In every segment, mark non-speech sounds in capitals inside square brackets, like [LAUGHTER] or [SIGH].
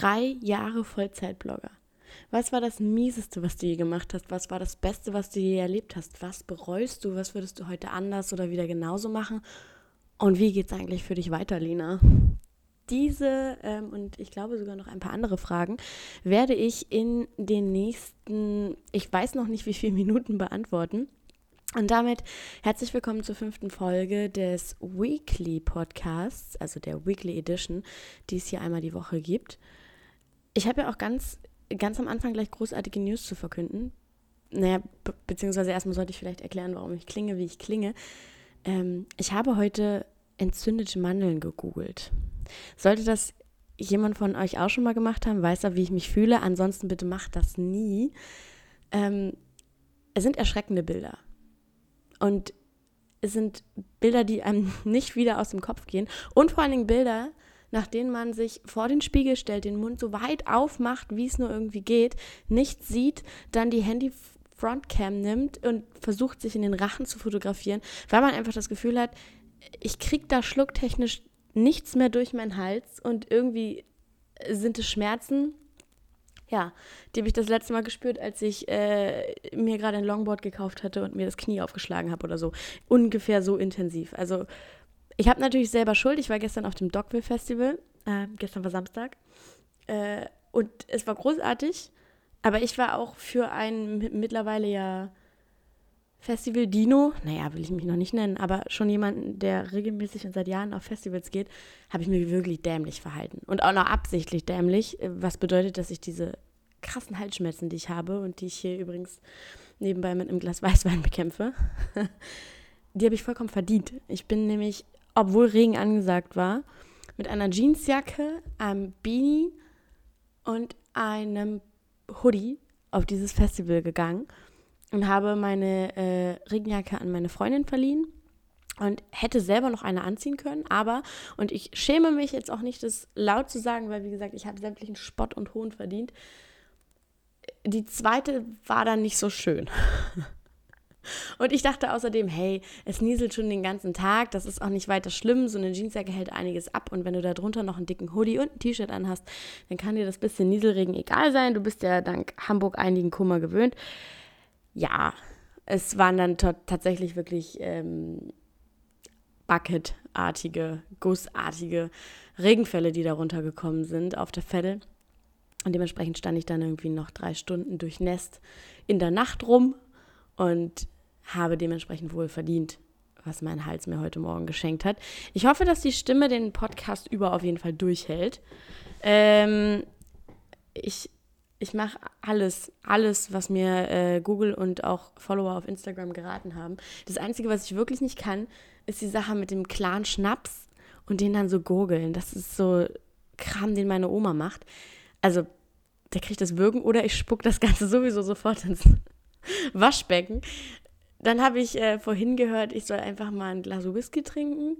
Drei Jahre Vollzeitblogger. Was war das Mieseste, was du je gemacht hast? Was war das Beste, was du je erlebt hast? Was bereust du? Was würdest du heute anders oder wieder genauso machen? Und wie geht es eigentlich für dich weiter, Lina? Diese ähm, und ich glaube sogar noch ein paar andere Fragen werde ich in den nächsten, ich weiß noch nicht wie viele Minuten beantworten. Und damit herzlich willkommen zur fünften Folge des Weekly Podcasts, also der Weekly Edition, die es hier einmal die Woche gibt. Ich habe ja auch ganz ganz am Anfang gleich großartige News zu verkünden. Naja, be beziehungsweise erstmal sollte ich vielleicht erklären, warum ich klinge, wie ich klinge. Ähm, ich habe heute entzündete Mandeln gegoogelt. Sollte das jemand von euch auch schon mal gemacht haben, weiß er, wie ich mich fühle. Ansonsten bitte macht das nie. Ähm, es sind erschreckende Bilder. Und es sind Bilder, die einem [LAUGHS] nicht wieder aus dem Kopf gehen. Und vor allen Dingen Bilder, nach denen man sich vor den Spiegel stellt, den Mund so weit aufmacht, wie es nur irgendwie geht, nichts sieht, dann die Handy Frontcam nimmt und versucht, sich in den Rachen zu fotografieren, weil man einfach das Gefühl hat, ich krieg da schlucktechnisch nichts mehr durch meinen Hals und irgendwie sind es Schmerzen. Ja, die habe ich das letzte Mal gespürt, als ich äh, mir gerade ein Longboard gekauft hatte und mir das Knie aufgeschlagen habe oder so. Ungefähr so intensiv. Also ich habe natürlich selber Schuld. Ich war gestern auf dem Dogville Festival. Äh, gestern war Samstag. Äh, und es war großartig. Aber ich war auch für ein mittlerweile ja Festival Dino, naja, will ich mich noch nicht nennen, aber schon jemanden, der regelmäßig und seit Jahren auf Festivals geht, habe ich mich wirklich dämlich verhalten. Und auch noch absichtlich dämlich, was bedeutet, dass ich diese krassen Halsschmerzen, die ich habe und die ich hier übrigens nebenbei mit einem Glas Weißwein bekämpfe, [LAUGHS] die habe ich vollkommen verdient. Ich bin nämlich obwohl Regen angesagt war, mit einer Jeansjacke, einem Beanie und einem Hoodie auf dieses Festival gegangen und habe meine äh, Regenjacke an meine Freundin verliehen und hätte selber noch eine anziehen können, aber, und ich schäme mich jetzt auch nicht, das laut zu sagen, weil wie gesagt, ich habe sämtlichen Spott und Hohn verdient. Die zweite war dann nicht so schön. [LAUGHS] Und ich dachte außerdem, hey, es nieselt schon den ganzen Tag, das ist auch nicht weiter schlimm, so eine Jeansjacke hält einiges ab und wenn du da drunter noch einen dicken Hoodie und ein T-Shirt anhast, dann kann dir das bisschen Nieselregen egal sein, du bist ja dank Hamburg einigen Kummer gewöhnt. Ja, es waren dann tatsächlich wirklich ähm, Bucketartige, gussartige Regenfälle, die da runtergekommen sind auf der Vettel. Und dementsprechend stand ich dann irgendwie noch drei Stunden durchnässt in der Nacht rum und habe dementsprechend wohl verdient, was mein Hals mir heute Morgen geschenkt hat. Ich hoffe, dass die Stimme den Podcast über auf jeden Fall durchhält. Ähm, ich ich mache alles, alles, was mir äh, Google und auch Follower auf Instagram geraten haben. Das Einzige, was ich wirklich nicht kann, ist die Sache mit dem klaren Schnaps und den dann so gurgeln. Das ist so Kram, den meine Oma macht. Also, der kriegt das Würgen oder ich spuck das Ganze sowieso sofort ins Waschbecken. Dann habe ich äh, vorhin gehört, ich soll einfach mal ein Glas Whisky trinken.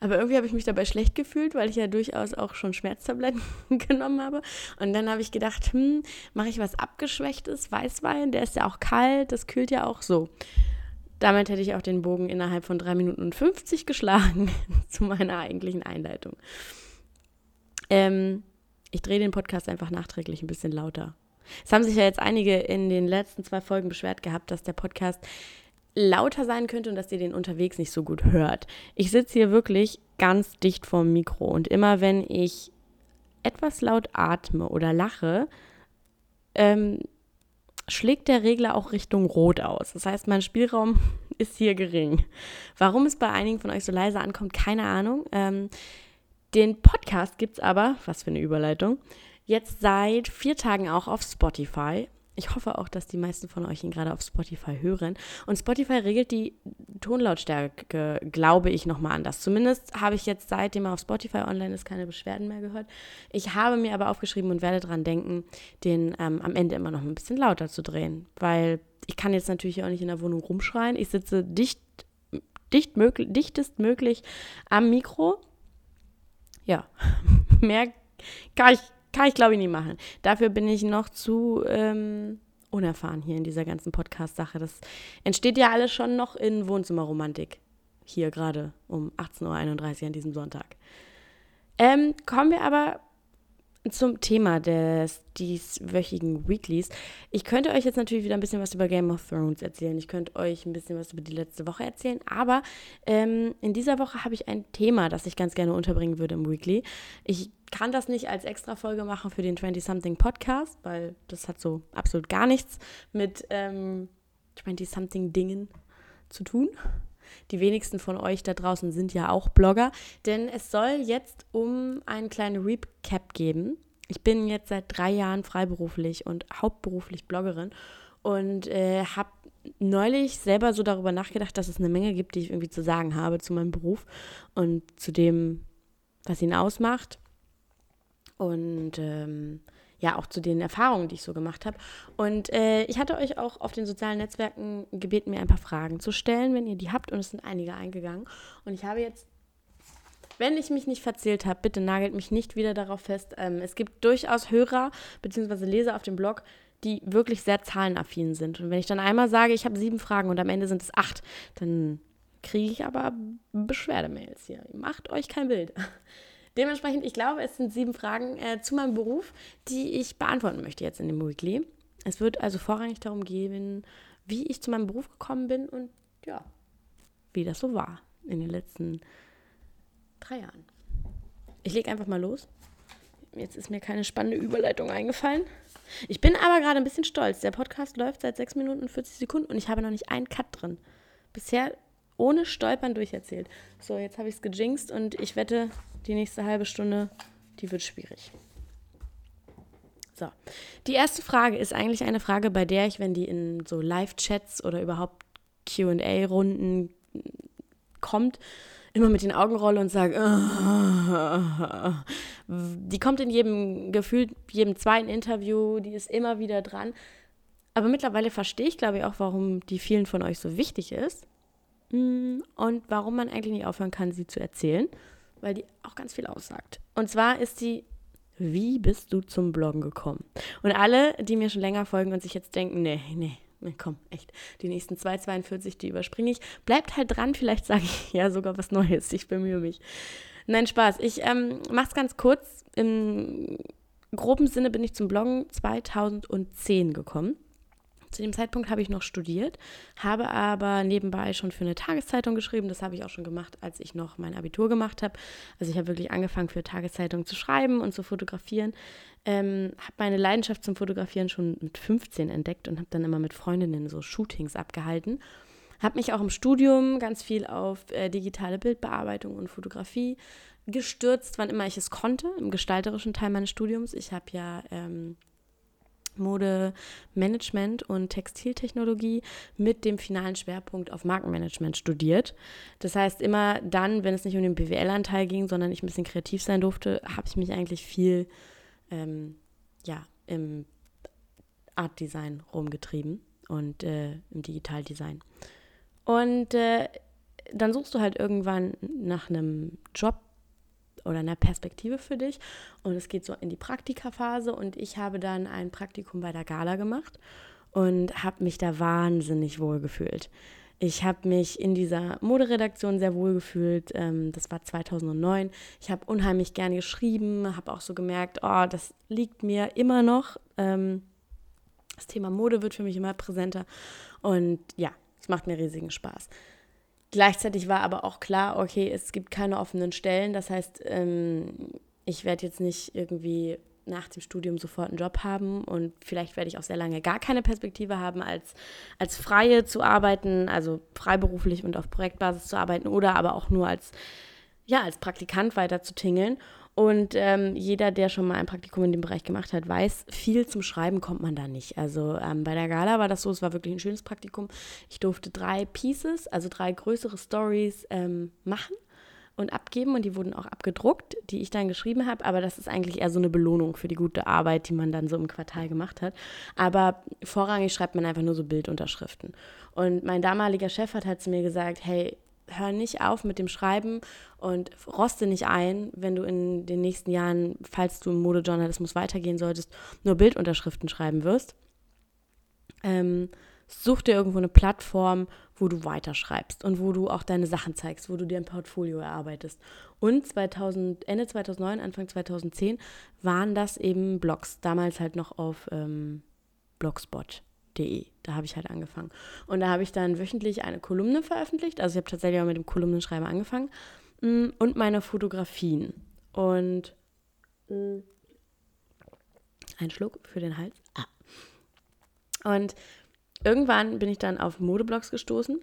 Aber irgendwie habe ich mich dabei schlecht gefühlt, weil ich ja durchaus auch schon Schmerztabletten [LAUGHS] genommen habe. Und dann habe ich gedacht, hm, mache ich was abgeschwächtes, Weißwein, der ist ja auch kalt, das kühlt ja auch so. Damit hätte ich auch den Bogen innerhalb von 3 Minuten und 50 geschlagen [LAUGHS] zu meiner eigentlichen Einleitung. Ähm, ich drehe den Podcast einfach nachträglich ein bisschen lauter. Es haben sich ja jetzt einige in den letzten zwei Folgen beschwert gehabt, dass der Podcast lauter sein könnte und dass ihr den unterwegs nicht so gut hört. Ich sitze hier wirklich ganz dicht vorm Mikro und immer wenn ich etwas laut atme oder lache, ähm, schlägt der Regler auch Richtung Rot aus. Das heißt, mein Spielraum [LAUGHS] ist hier gering. Warum es bei einigen von euch so leise ankommt, keine Ahnung. Ähm, den Podcast gibt es aber, was für eine Überleitung, jetzt seit vier Tagen auch auf Spotify. Ich hoffe auch, dass die meisten von euch ihn gerade auf Spotify hören. Und Spotify regelt die Tonlautstärke, glaube ich, nochmal anders. Zumindest habe ich jetzt, seitdem er auf Spotify online ist, keine Beschwerden mehr gehört. Ich habe mir aber aufgeschrieben und werde daran denken, den ähm, am Ende immer noch ein bisschen lauter zu drehen. Weil ich kann jetzt natürlich auch nicht in der Wohnung rumschreien. Ich sitze dicht, dicht möglich, dichtest möglich am Mikro. Ja, [LAUGHS] mehr kann ich kann ich, glaube ich, nie machen. Dafür bin ich noch zu ähm, unerfahren hier in dieser ganzen Podcast-Sache. Das entsteht ja alles schon noch in Wohnzimmerromantik. Hier gerade um 18.31 Uhr an diesem Sonntag. Ähm, kommen wir aber zum Thema des dieswöchigen Weeklies. Ich könnte euch jetzt natürlich wieder ein bisschen was über Game of Thrones erzählen. Ich könnte euch ein bisschen was über die letzte Woche erzählen. Aber ähm, in dieser Woche habe ich ein Thema, das ich ganz gerne unterbringen würde im Weekly. Ich kann das nicht als extra Folge machen für den 20-something Podcast, weil das hat so absolut gar nichts mit ähm, 20-something Dingen zu tun. Die wenigsten von euch da draußen sind ja auch Blogger, denn es soll jetzt um einen kleinen Recap geben. Ich bin jetzt seit drei Jahren freiberuflich und hauptberuflich Bloggerin und äh, habe neulich selber so darüber nachgedacht, dass es eine Menge gibt, die ich irgendwie zu sagen habe zu meinem Beruf und zu dem, was ihn ausmacht. Und ähm, ja auch zu den Erfahrungen, die ich so gemacht habe. Und äh, ich hatte euch auch auf den sozialen Netzwerken gebeten, mir ein paar Fragen zu stellen, wenn ihr die habt. Und es sind einige eingegangen. Und ich habe jetzt, wenn ich mich nicht verzählt habe, bitte nagelt mich nicht wieder darauf fest. Ähm, es gibt durchaus Hörer bzw. Leser auf dem Blog, die wirklich sehr zahlenaffin sind. Und wenn ich dann einmal sage, ich habe sieben Fragen und am Ende sind es acht, dann kriege ich aber Beschwerdemails hier. Macht euch kein Bild. Dementsprechend, ich glaube, es sind sieben Fragen äh, zu meinem Beruf, die ich beantworten möchte jetzt in dem Weekly. Es wird also vorrangig darum gehen, wie ich zu meinem Beruf gekommen bin und ja, wie das so war in den letzten drei Jahren. Ich lege einfach mal los. Jetzt ist mir keine spannende Überleitung eingefallen. Ich bin aber gerade ein bisschen stolz. Der Podcast läuft seit 6 Minuten und 40 Sekunden und ich habe noch nicht einen Cut drin. Bisher ohne Stolpern durcherzählt. So, jetzt habe ich es gejinxt und ich wette, die nächste halbe Stunde, die wird schwierig. So, die erste Frage ist eigentlich eine Frage, bei der ich, wenn die in so Live-Chats oder überhaupt QA-Runden kommt, immer mit den Augen rolle und sage, [LAUGHS] die kommt in jedem Gefühl, jedem zweiten Interview, die ist immer wieder dran. Aber mittlerweile verstehe ich, glaube ich, auch, warum die vielen von euch so wichtig ist mm, und warum man eigentlich nicht aufhören kann, sie zu erzählen weil die auch ganz viel aussagt. Und zwar ist sie, wie bist du zum Bloggen gekommen? Und alle, die mir schon länger folgen und sich jetzt denken, nee, nee, nee komm, echt, die nächsten 2,42, die überspringe ich. Bleibt halt dran, vielleicht sage ich [LAUGHS] ja sogar was Neues, ich bemühe mich. Nein, Spaß. Ich ähm, mache es ganz kurz. Im groben Sinne bin ich zum Bloggen 2010 gekommen. Zu dem Zeitpunkt habe ich noch studiert, habe aber nebenbei schon für eine Tageszeitung geschrieben. Das habe ich auch schon gemacht, als ich noch mein Abitur gemacht habe. Also ich habe wirklich angefangen, für Tageszeitungen zu schreiben und zu fotografieren. Ähm, habe meine Leidenschaft zum Fotografieren schon mit 15 entdeckt und habe dann immer mit Freundinnen so Shootings abgehalten. Habe mich auch im Studium ganz viel auf äh, digitale Bildbearbeitung und Fotografie gestürzt, wann immer ich es konnte, im gestalterischen Teil meines Studiums. Ich habe ja ähm, Modemanagement und Textiltechnologie mit dem finalen Schwerpunkt auf Markenmanagement studiert. Das heißt, immer dann, wenn es nicht um den BWL-Anteil ging, sondern ich ein bisschen kreativ sein durfte, habe ich mich eigentlich viel ähm, ja, im Art-Design rumgetrieben und äh, im Digitaldesign. Und äh, dann suchst du halt irgendwann nach einem Job, oder einer Perspektive für dich. Und es geht so in die Praktikaphase und ich habe dann ein Praktikum bei der Gala gemacht und habe mich da wahnsinnig wohl gefühlt. Ich habe mich in dieser Moderedaktion sehr wohl gefühlt. Ähm, das war 2009. Ich habe unheimlich gern geschrieben, habe auch so gemerkt, oh, das liegt mir immer noch. Ähm, das Thema Mode wird für mich immer präsenter. Und ja, es macht mir riesigen Spaß. Gleichzeitig war aber auch klar, okay, es gibt keine offenen Stellen. Das heißt, ähm, ich werde jetzt nicht irgendwie nach dem Studium sofort einen Job haben und vielleicht werde ich auch sehr lange gar keine Perspektive haben, als, als Freie zu arbeiten, also freiberuflich und auf Projektbasis zu arbeiten oder aber auch nur als, ja, als Praktikant weiter zu tingeln. Und ähm, jeder, der schon mal ein Praktikum in dem Bereich gemacht hat, weiß, viel zum Schreiben kommt man da nicht. Also ähm, bei der Gala war das so, es war wirklich ein schönes Praktikum. Ich durfte drei Pieces, also drei größere Stories ähm, machen und abgeben und die wurden auch abgedruckt, die ich dann geschrieben habe. Aber das ist eigentlich eher so eine Belohnung für die gute Arbeit, die man dann so im Quartal gemacht hat. Aber vorrangig schreibt man einfach nur so Bildunterschriften. Und mein damaliger Chef hat halt zu mir gesagt, hey, hör nicht auf mit dem Schreiben und roste nicht ein, wenn du in den nächsten Jahren, falls du im Modejournalismus weitergehen solltest, nur Bildunterschriften schreiben wirst. Ähm, such dir irgendwo eine Plattform, wo du weiterschreibst und wo du auch deine Sachen zeigst, wo du dir ein Portfolio erarbeitest. Und 2000, Ende 2009, Anfang 2010 waren das eben Blogs, damals halt noch auf ähm, blogspot.de. Da habe ich halt angefangen. Und da habe ich dann wöchentlich eine Kolumne veröffentlicht. Also ich habe tatsächlich auch mit dem Kolumnenschreiben angefangen. Mm, und meine Fotografien. Und mm, ein Schluck für den Hals. Ah. Und irgendwann bin ich dann auf Modeblogs gestoßen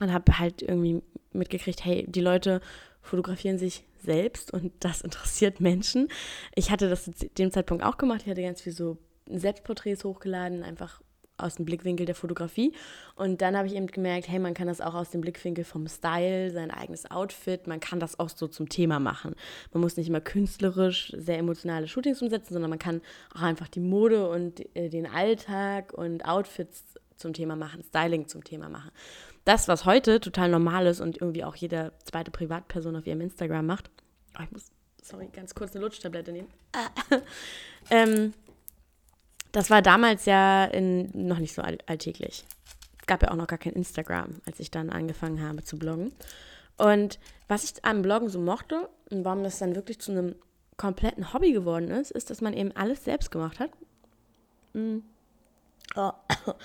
und habe halt irgendwie mitgekriegt, hey, die Leute fotografieren sich selbst und das [LAUGHS] interessiert Menschen. Ich hatte das zu dem Zeitpunkt auch gemacht. Ich hatte ganz viel so Selbstporträts hochgeladen, einfach aus dem Blickwinkel der Fotografie. Und dann habe ich eben gemerkt, hey, man kann das auch aus dem Blickwinkel vom Style, sein eigenes Outfit, man kann das auch so zum Thema machen. Man muss nicht immer künstlerisch sehr emotionale Shootings umsetzen, sondern man kann auch einfach die Mode und äh, den Alltag und Outfits zum Thema machen, Styling zum Thema machen. Das, was heute total normal ist und irgendwie auch jede zweite Privatperson auf ihrem Instagram macht. Oh, ich muss, sorry, ganz kurz eine Lutschtablette nehmen. [LAUGHS] ähm, das war damals ja in, noch nicht so alltäglich. Es gab ja auch noch gar kein Instagram, als ich dann angefangen habe zu bloggen. Und was ich am Bloggen so mochte und warum das dann wirklich zu einem kompletten Hobby geworden ist, ist, dass man eben alles selbst gemacht hat. Mm. Oh.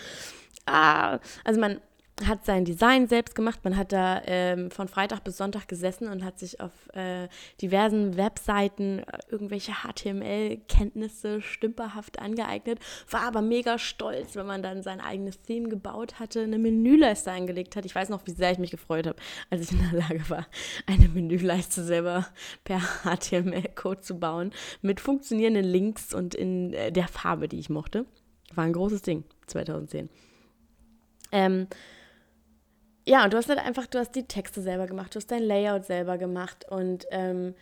[COUGHS] ah. Also man hat sein Design selbst gemacht. Man hat da ähm, von Freitag bis Sonntag gesessen und hat sich auf äh, diversen Webseiten äh, irgendwelche HTML-Kenntnisse stümperhaft angeeignet. War aber mega stolz, wenn man dann sein eigenes Theme gebaut hatte, eine Menüleiste angelegt hat. Ich weiß noch, wie sehr ich mich gefreut habe, als ich in der Lage war, eine Menüleiste selber per HTML-Code zu bauen mit funktionierenden Links und in äh, der Farbe, die ich mochte. War ein großes Ding 2010. Ähm, ja, und du hast halt einfach, du hast die Texte selber gemacht, du hast dein Layout selber gemacht und ähm,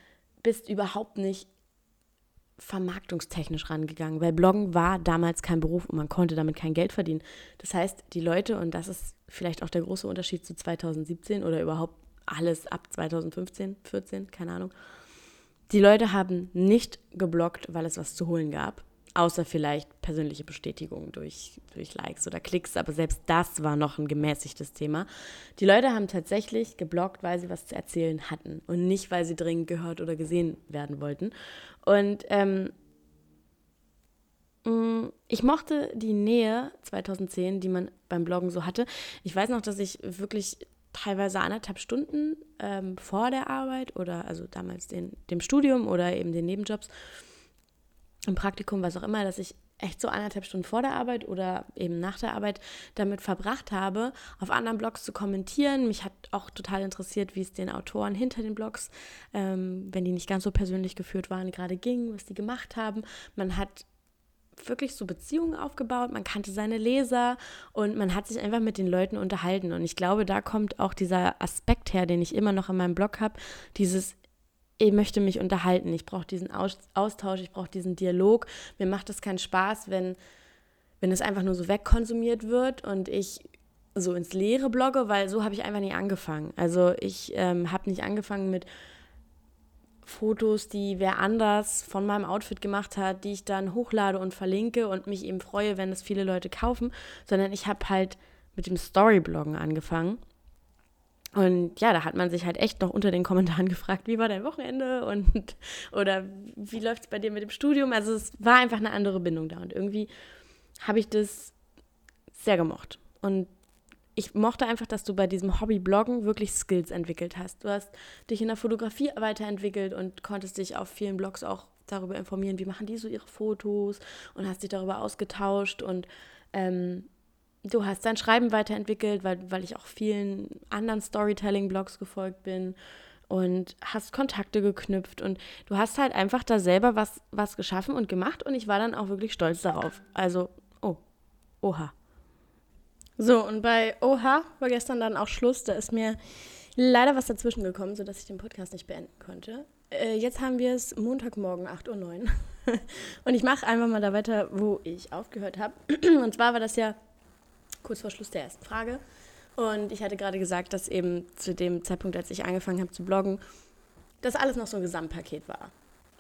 bist überhaupt nicht vermarktungstechnisch rangegangen, weil Bloggen war damals kein Beruf und man konnte damit kein Geld verdienen. Das heißt, die Leute, und das ist vielleicht auch der große Unterschied zu 2017 oder überhaupt alles ab 2015, 14, keine Ahnung, die Leute haben nicht gebloggt, weil es was zu holen gab, Außer vielleicht persönliche Bestätigung durch, durch Likes oder Klicks, aber selbst das war noch ein gemäßigtes Thema. Die Leute haben tatsächlich geblockt, weil sie was zu erzählen hatten und nicht, weil sie dringend gehört oder gesehen werden wollten. Und ähm, mm, ich mochte die Nähe 2010, die man beim Bloggen so hatte. Ich weiß noch, dass ich wirklich teilweise anderthalb Stunden ähm, vor der Arbeit oder also damals den, dem Studium oder eben den Nebenjobs im Praktikum, was auch immer, dass ich echt so anderthalb Stunden vor der Arbeit oder eben nach der Arbeit damit verbracht habe, auf anderen Blogs zu kommentieren. Mich hat auch total interessiert, wie es den Autoren hinter den Blogs, ähm, wenn die nicht ganz so persönlich geführt waren, gerade ging, was die gemacht haben. Man hat wirklich so Beziehungen aufgebaut, man kannte seine Leser und man hat sich einfach mit den Leuten unterhalten. Und ich glaube, da kommt auch dieser Aspekt her, den ich immer noch in meinem Blog habe, dieses ich möchte mich unterhalten, ich brauche diesen Austausch, ich brauche diesen Dialog. Mir macht es keinen Spaß, wenn, wenn es einfach nur so wegkonsumiert wird und ich so ins Leere blogge, weil so habe ich einfach nie angefangen. Also ich ähm, habe nicht angefangen mit Fotos, die wer anders von meinem Outfit gemacht hat, die ich dann hochlade und verlinke und mich eben freue, wenn es viele Leute kaufen, sondern ich habe halt mit dem Storybloggen angefangen und ja, da hat man sich halt echt noch unter den Kommentaren [LAUGHS] gefragt, wie war dein Wochenende und oder wie läuft es bei dir mit dem Studium? Also es war einfach eine andere Bindung da und irgendwie habe ich das sehr gemocht. Und ich mochte einfach, dass du bei diesem Hobby-Bloggen wirklich Skills entwickelt hast. Du hast dich in der Fotografie weiterentwickelt und konntest dich auf vielen Blogs auch darüber informieren, wie machen die so ihre Fotos und hast dich darüber ausgetauscht und ähm, du hast dein Schreiben weiterentwickelt, weil, weil ich auch vielen anderen Storytelling-Blogs gefolgt bin und hast Kontakte geknüpft und du hast halt einfach da selber was, was geschaffen und gemacht und ich war dann auch wirklich stolz darauf. Also, oh, oha. So, und bei Oha war gestern dann auch Schluss. Da ist mir leider was dazwischen gekommen, sodass ich den Podcast nicht beenden konnte. Äh, jetzt haben wir es Montagmorgen, 8.09 Uhr. [LAUGHS] und ich mache einfach mal da weiter, wo ich aufgehört habe. und zwar war das ja kurz vor Schluss der ersten Frage. Und ich hatte gerade gesagt, dass eben zu dem Zeitpunkt, als ich angefangen habe zu bloggen, das alles noch so ein Gesamtpaket war.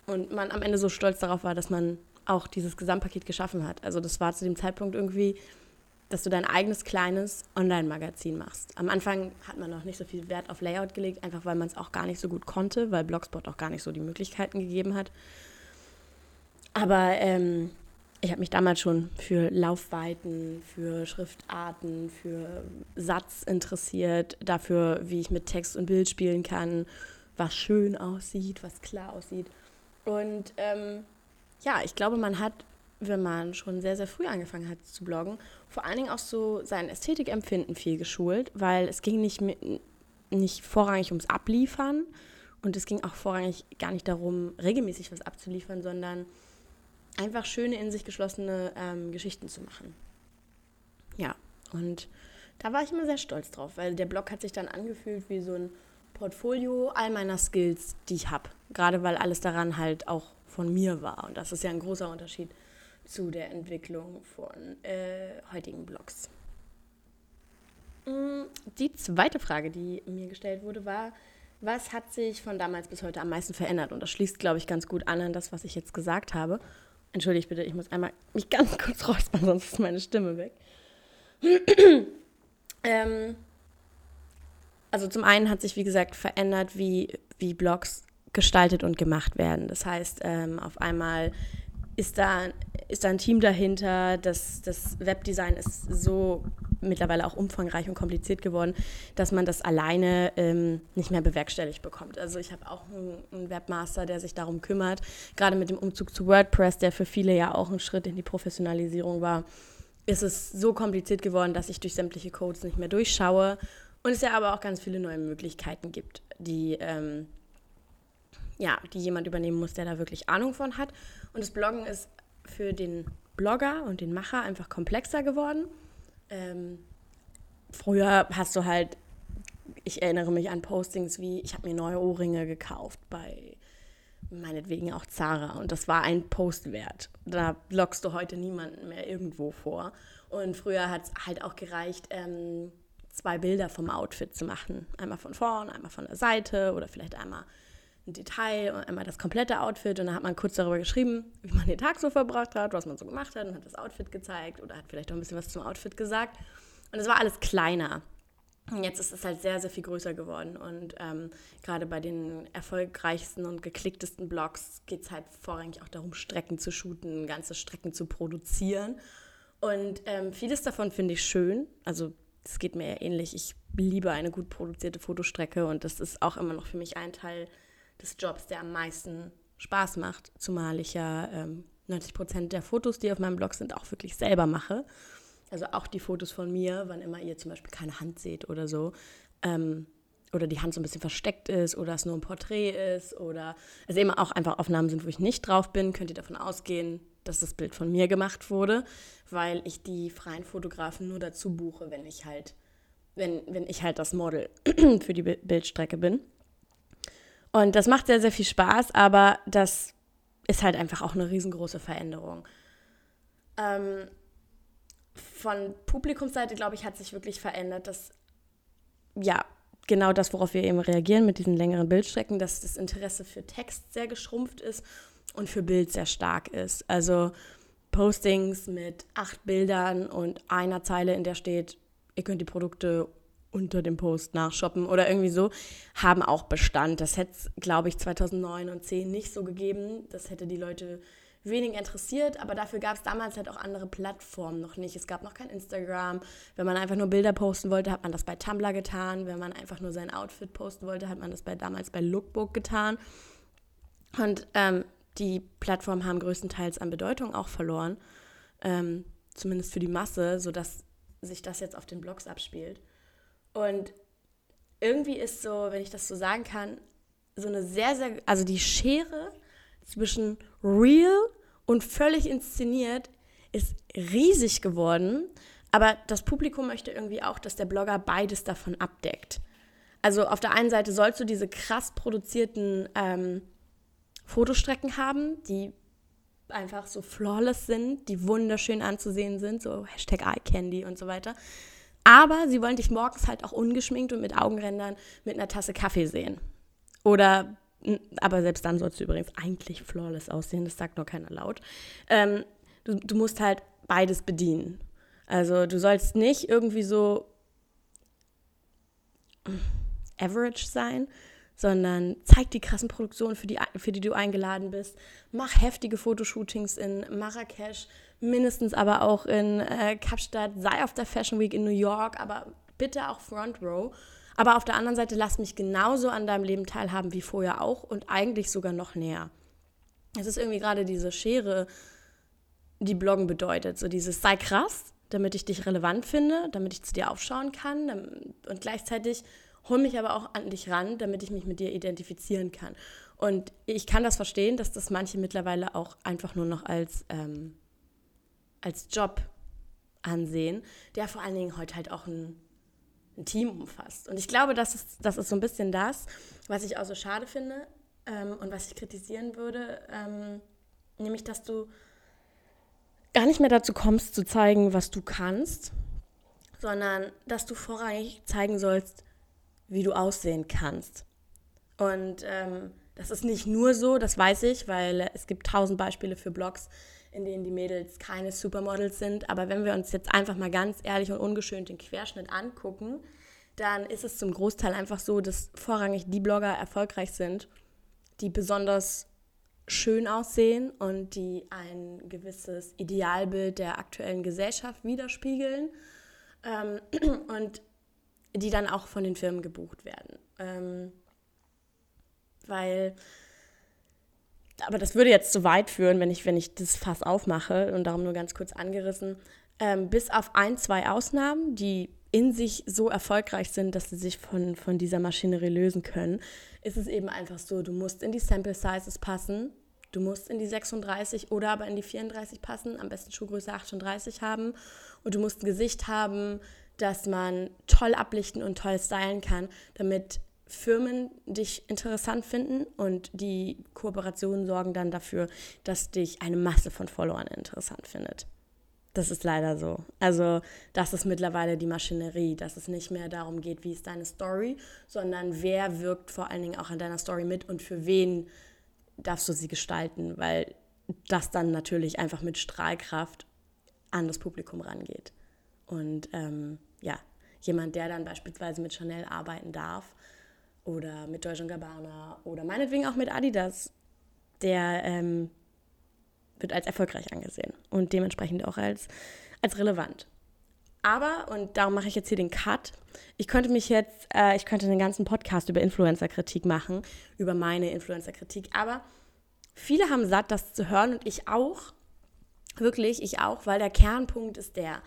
Und man am Ende so stolz darauf war, dass man auch dieses Gesamtpaket geschaffen hat. Also das war zu dem Zeitpunkt irgendwie dass du dein eigenes kleines Online-Magazin machst. Am Anfang hat man noch nicht so viel Wert auf Layout gelegt, einfach weil man es auch gar nicht so gut konnte, weil Blogspot auch gar nicht so die Möglichkeiten gegeben hat. Aber ähm, ich habe mich damals schon für Laufweiten, für Schriftarten, für Satz interessiert, dafür, wie ich mit Text und Bild spielen kann, was schön aussieht, was klar aussieht. Und ähm, ja, ich glaube, man hat wenn man schon sehr, sehr früh angefangen hat zu bloggen, vor allen Dingen auch so sein Ästhetikempfinden viel geschult, weil es ging nicht, nicht vorrangig ums Abliefern und es ging auch vorrangig gar nicht darum, regelmäßig was abzuliefern, sondern einfach schöne, in sich geschlossene ähm, Geschichten zu machen. Ja, und da war ich immer sehr stolz drauf, weil der Blog hat sich dann angefühlt wie so ein Portfolio all meiner Skills, die ich habe. Gerade weil alles daran halt auch von mir war. Und das ist ja ein großer Unterschied zu der Entwicklung von äh, heutigen Blogs. Mm, die zweite Frage, die mir gestellt wurde, war, was hat sich von damals bis heute am meisten verändert? Und das schließt, glaube ich, ganz gut an an das, was ich jetzt gesagt habe. Entschuldigt bitte, ich muss einmal mich ganz kurz [LAUGHS] räuspern, sonst ist meine Stimme weg. [CLEARS THROAT] ähm, also zum einen hat sich, wie gesagt, verändert, wie, wie Blogs gestaltet und gemacht werden. Das heißt, ähm, auf einmal ist da, ist da ein Team dahinter. Das, das Webdesign ist so mittlerweile auch umfangreich und kompliziert geworden, dass man das alleine ähm, nicht mehr bewerkstelligt bekommt. Also ich habe auch einen, einen, Webmaster, der sich darum kümmert. Gerade mit dem Umzug zu WordPress, der für viele ja auch ein Schritt in die Professionalisierung war, ist es so kompliziert geworden, dass ich durch sämtliche Codes nicht mehr durchschaue. Und es ja aber auch ganz viele neue Möglichkeiten gibt, die ähm, ja, die jemand übernehmen muss, der da wirklich Ahnung von hat. Und das Bloggen ist für den Blogger und den Macher einfach komplexer geworden. Ähm, früher hast du halt, ich erinnere mich an Postings wie, ich habe mir neue Ohrringe gekauft bei meinetwegen auch Zara und das war ein Post wert. Da lockst du heute niemanden mehr irgendwo vor. Und früher hat es halt auch gereicht, ähm, zwei Bilder vom Outfit zu machen. Einmal von vorn, einmal von der Seite oder vielleicht einmal ein Detail und einmal das komplette Outfit und dann hat man kurz darüber geschrieben, wie man den Tag so verbracht hat, was man so gemacht hat und hat das Outfit gezeigt oder hat vielleicht auch ein bisschen was zum Outfit gesagt. Und es war alles kleiner. Und jetzt ist es halt sehr, sehr viel größer geworden. Und ähm, gerade bei den erfolgreichsten und geklicktesten Blogs geht es halt vorrangig auch darum, Strecken zu shooten, ganze Strecken zu produzieren. Und ähm, vieles davon finde ich schön. Also es geht mir eher ähnlich. Ich liebe eine gut produzierte Fotostrecke und das ist auch immer noch für mich ein Teil des Jobs, der am meisten Spaß macht, zumal ich ja ähm, 90 Prozent der Fotos, die auf meinem Blog sind, auch wirklich selber mache. Also auch die Fotos von mir, wann immer ihr zum Beispiel keine Hand seht oder so. Ähm, oder die Hand so ein bisschen versteckt ist oder es nur ein Porträt ist oder es eben auch einfach Aufnahmen sind, wo ich nicht drauf bin, könnt ihr davon ausgehen, dass das Bild von mir gemacht wurde, weil ich die freien Fotografen nur dazu buche, wenn ich halt, wenn, wenn ich halt das Model [CLEARS THROAT] für die Bildstrecke bin. Und das macht sehr, sehr viel Spaß, aber das ist halt einfach auch eine riesengroße Veränderung. Ähm, von Publikumsseite, glaube ich, hat sich wirklich verändert, dass, ja, genau das, worauf wir eben reagieren mit diesen längeren Bildstrecken, dass das Interesse für Text sehr geschrumpft ist und für Bild sehr stark ist. Also Postings mit acht Bildern und einer Zeile, in der steht, ihr könnt die Produkte unter dem Post nachshoppen oder irgendwie so, haben auch Bestand. Das hätte es, glaube ich, 2009 und 2010 nicht so gegeben. Das hätte die Leute wenig interessiert, aber dafür gab es damals halt auch andere Plattformen noch nicht. Es gab noch kein Instagram. Wenn man einfach nur Bilder posten wollte, hat man das bei Tumblr getan. Wenn man einfach nur sein Outfit posten wollte, hat man das bei, damals bei Lookbook getan. Und ähm, die Plattformen haben größtenteils an Bedeutung auch verloren, ähm, zumindest für die Masse, sodass sich das jetzt auf den Blogs abspielt. Und irgendwie ist so, wenn ich das so sagen kann, so eine sehr, sehr, also die Schere zwischen real und völlig inszeniert ist riesig geworden. Aber das Publikum möchte irgendwie auch, dass der Blogger beides davon abdeckt. Also auf der einen Seite sollst du diese krass produzierten ähm, Fotostrecken haben, die einfach so flawless sind, die wunderschön anzusehen sind, so Hashtag Eye Candy und so weiter. Aber sie wollen dich morgens halt auch ungeschminkt und mit Augenrändern mit einer Tasse Kaffee sehen. Oder, aber selbst dann sollst du übrigens eigentlich flawless aussehen, das sagt nur keiner laut. Ähm, du, du musst halt beides bedienen. Also du sollst nicht irgendwie so average sein, sondern zeig die krassen Produktionen, für die, für die du eingeladen bist. Mach heftige Fotoshootings in Marrakesch, mindestens aber auch in äh, Kapstadt. Sei auf der Fashion Week in New York, aber bitte auch Front Row. Aber auf der anderen Seite lass mich genauso an deinem Leben teilhaben wie vorher auch und eigentlich sogar noch näher. Es ist irgendwie gerade diese Schere, die Bloggen bedeutet. So dieses sei krass, damit ich dich relevant finde, damit ich zu dir aufschauen kann und gleichzeitig hol mich aber auch an dich ran, damit ich mich mit dir identifizieren kann. Und ich kann das verstehen, dass das manche mittlerweile auch einfach nur noch als, ähm, als Job ansehen, der vor allen Dingen heute halt auch ein, ein Team umfasst. Und ich glaube, das ist, das ist so ein bisschen das, was ich auch so schade finde ähm, und was ich kritisieren würde, ähm, nämlich, dass du gar nicht mehr dazu kommst, zu zeigen, was du kannst, sondern dass du vorrangig zeigen sollst, wie du aussehen kannst. Und ähm, das ist nicht nur so, das weiß ich, weil es gibt tausend Beispiele für Blogs, in denen die Mädels keine Supermodels sind. Aber wenn wir uns jetzt einfach mal ganz ehrlich und ungeschönt den Querschnitt angucken, dann ist es zum Großteil einfach so, dass vorrangig die Blogger erfolgreich sind, die besonders schön aussehen und die ein gewisses Idealbild der aktuellen Gesellschaft widerspiegeln. Ähm, [CLEARS THROAT] und die dann auch von den Firmen gebucht werden. Ähm, weil, aber das würde jetzt zu weit führen, wenn ich, wenn ich das Fass aufmache und darum nur ganz kurz angerissen. Ähm, bis auf ein, zwei Ausnahmen, die in sich so erfolgreich sind, dass sie sich von, von dieser Maschinerie lösen können, ist es eben einfach so, du musst in die Sample Sizes passen, du musst in die 36 oder aber in die 34 passen, am besten Schuhgröße 38 haben und du musst ein Gesicht haben, dass man toll ablichten und toll stylen kann, damit Firmen dich interessant finden und die Kooperationen sorgen dann dafür, dass dich eine Masse von Followern interessant findet. Das ist leider so. Also das ist mittlerweile die Maschinerie, dass es nicht mehr darum geht, wie ist deine Story, sondern wer wirkt vor allen Dingen auch an deiner Story mit und für wen darfst du sie gestalten, weil das dann natürlich einfach mit Strahlkraft an das Publikum rangeht. Und ähm, ja, jemand, der dann beispielsweise mit Chanel arbeiten darf oder mit Deutsche Gabbana oder meinetwegen auch mit Adidas, der ähm, wird als erfolgreich angesehen und dementsprechend auch als, als relevant. Aber, und darum mache ich jetzt hier den Cut, ich könnte mich jetzt, äh, ich könnte einen ganzen Podcast über Influencer-Kritik machen, über meine Influencer-Kritik, aber viele haben satt, das zu hören und ich auch, wirklich, ich auch, weil der Kernpunkt ist der,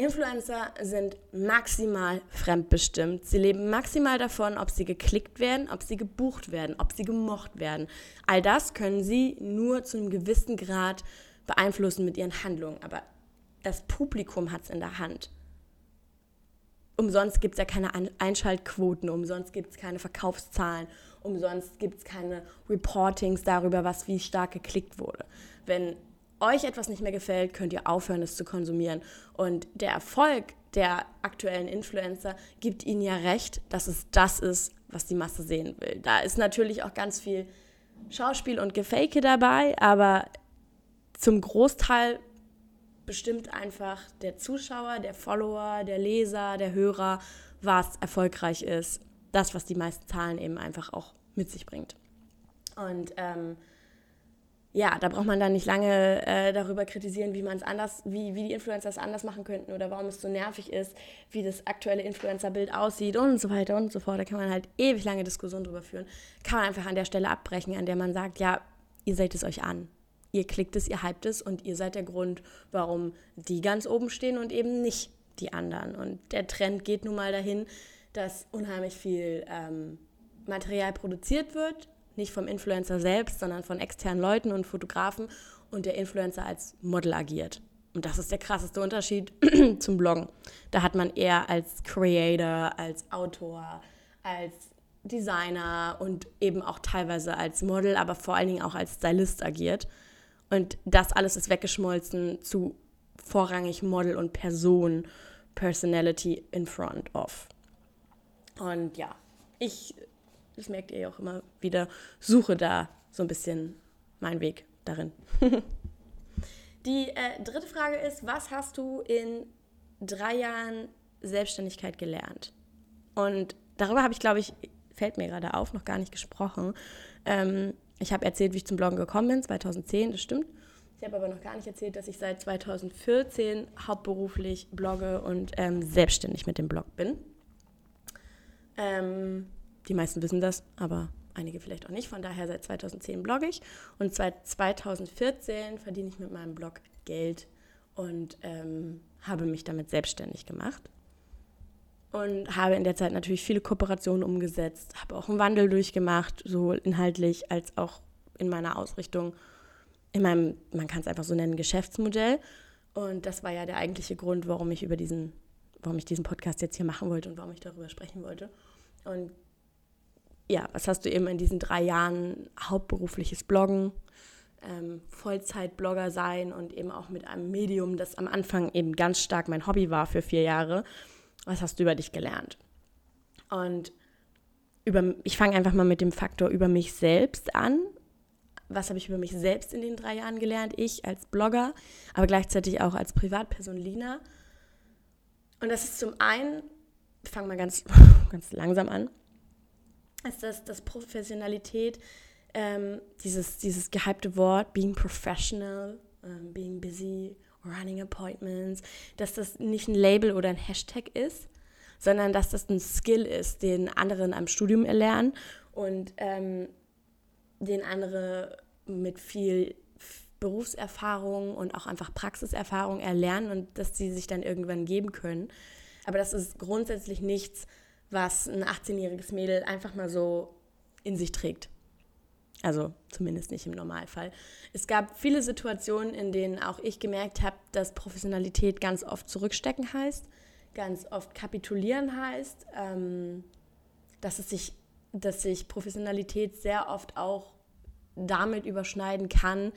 Influencer sind maximal fremdbestimmt. Sie leben maximal davon, ob sie geklickt werden, ob sie gebucht werden, ob sie gemocht werden. All das können sie nur zu einem gewissen Grad beeinflussen mit ihren Handlungen. Aber das Publikum hat es in der Hand. Umsonst gibt es ja keine Einschaltquoten, umsonst gibt es keine Verkaufszahlen, umsonst gibt es keine Reportings darüber, was wie stark geklickt wurde. Wenn euch etwas nicht mehr gefällt, könnt ihr aufhören, es zu konsumieren. Und der Erfolg der aktuellen Influencer gibt ihnen ja recht, dass es das ist, was die Masse sehen will. Da ist natürlich auch ganz viel Schauspiel und Gefake dabei, aber zum Großteil bestimmt einfach der Zuschauer, der Follower, der Leser, der Hörer, was erfolgreich ist. Das, was die meisten Zahlen eben einfach auch mit sich bringt. Und ähm, ja, da braucht man dann nicht lange äh, darüber kritisieren, wie man es anders, wie, wie die Influencer es anders machen könnten oder warum es so nervig ist, wie das aktuelle Influencer-Bild aussieht und so weiter und so fort. Da kann man halt ewig lange Diskussionen drüber führen. Kann man einfach an der Stelle abbrechen, an der man sagt, ja, ihr seht es euch an. Ihr klickt es, ihr hypt es und ihr seid der Grund, warum die ganz oben stehen und eben nicht die anderen. Und der Trend geht nun mal dahin, dass unheimlich viel ähm, Material produziert wird, nicht vom Influencer selbst, sondern von externen Leuten und Fotografen und der Influencer als Model agiert. Und das ist der krasseste Unterschied [CLEARS THROAT] zum Bloggen. Da hat man eher als Creator, als Autor, als Designer und eben auch teilweise als Model, aber vor allen Dingen auch als Stylist agiert. Und das alles ist weggeschmolzen zu vorrangig Model und Person, Personality in front of. Und ja, ich das merkt ihr ja auch immer wieder, suche da so ein bisschen meinen Weg darin. [LAUGHS] Die äh, dritte Frage ist, was hast du in drei Jahren Selbstständigkeit gelernt? Und darüber habe ich, glaube ich, fällt mir gerade auf, noch gar nicht gesprochen. Ähm, ich habe erzählt, wie ich zum Bloggen gekommen bin, 2010, das stimmt. Ich habe aber noch gar nicht erzählt, dass ich seit 2014 hauptberuflich blogge und ähm, selbstständig mit dem Blog bin. Ähm, die meisten wissen das, aber einige vielleicht auch nicht. Von daher seit 2010 blogge ich und seit 2014 verdiene ich mit meinem Blog Geld und ähm, habe mich damit selbstständig gemacht. Und habe in der Zeit natürlich viele Kooperationen umgesetzt, habe auch einen Wandel durchgemacht, sowohl inhaltlich als auch in meiner Ausrichtung in meinem, man kann es einfach so nennen, Geschäftsmodell. Und das war ja der eigentliche Grund, warum ich über diesen, warum ich diesen Podcast jetzt hier machen wollte und warum ich darüber sprechen wollte. Und ja, was hast du eben in diesen drei Jahren hauptberufliches Bloggen, ähm, Vollzeitblogger sein und eben auch mit einem Medium, das am Anfang eben ganz stark mein Hobby war für vier Jahre. Was hast du über dich gelernt? Und über, ich fange einfach mal mit dem Faktor über mich selbst an was habe ich über mich selbst in den drei Jahren gelernt, ich als Blogger, aber gleichzeitig auch als Privatperson Lina. Und das ist zum einen, ich fange mal ganz, [LAUGHS] ganz langsam an, ist das, das Professionalität, ähm, dieses, dieses gehypte Wort, being professional, ähm, being busy, running appointments, dass das nicht ein Label oder ein Hashtag ist, sondern dass das ein Skill ist, den andere in einem Studium erlernen und ähm, den andere mit viel Berufserfahrung und auch einfach Praxiserfahrung erlernen und dass sie sich dann irgendwann geben können. Aber das ist grundsätzlich nichts, was ein 18-jähriges Mädel einfach mal so in sich trägt. Also zumindest nicht im Normalfall. Es gab viele Situationen, in denen auch ich gemerkt habe, dass Professionalität ganz oft zurückstecken heißt, ganz oft kapitulieren heißt, ähm, dass es sich dass sich Professionalität sehr oft auch damit überschneiden kann,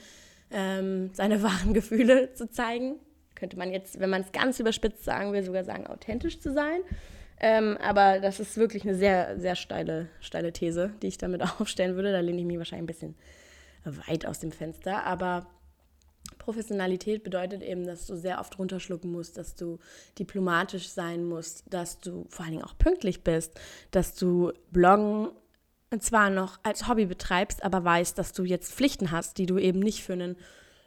ähm, seine [LAUGHS] wahren Gefühle zu zeigen. Könnte man jetzt, wenn man es ganz überspitzt sagen will, sogar sagen, authentisch zu sein. Ähm, aber das ist wirklich eine sehr, sehr steile, steile These, die ich damit [LAUGHS] aufstellen würde. Da lehne ich mich wahrscheinlich ein bisschen weit aus dem Fenster. Aber Professionalität bedeutet eben, dass du sehr oft runterschlucken musst, dass du diplomatisch sein musst, dass du vor allen Dingen auch pünktlich bist, dass du Bloggen zwar noch als Hobby betreibst, aber weißt, dass du jetzt Pflichten hast, die du eben nicht für einen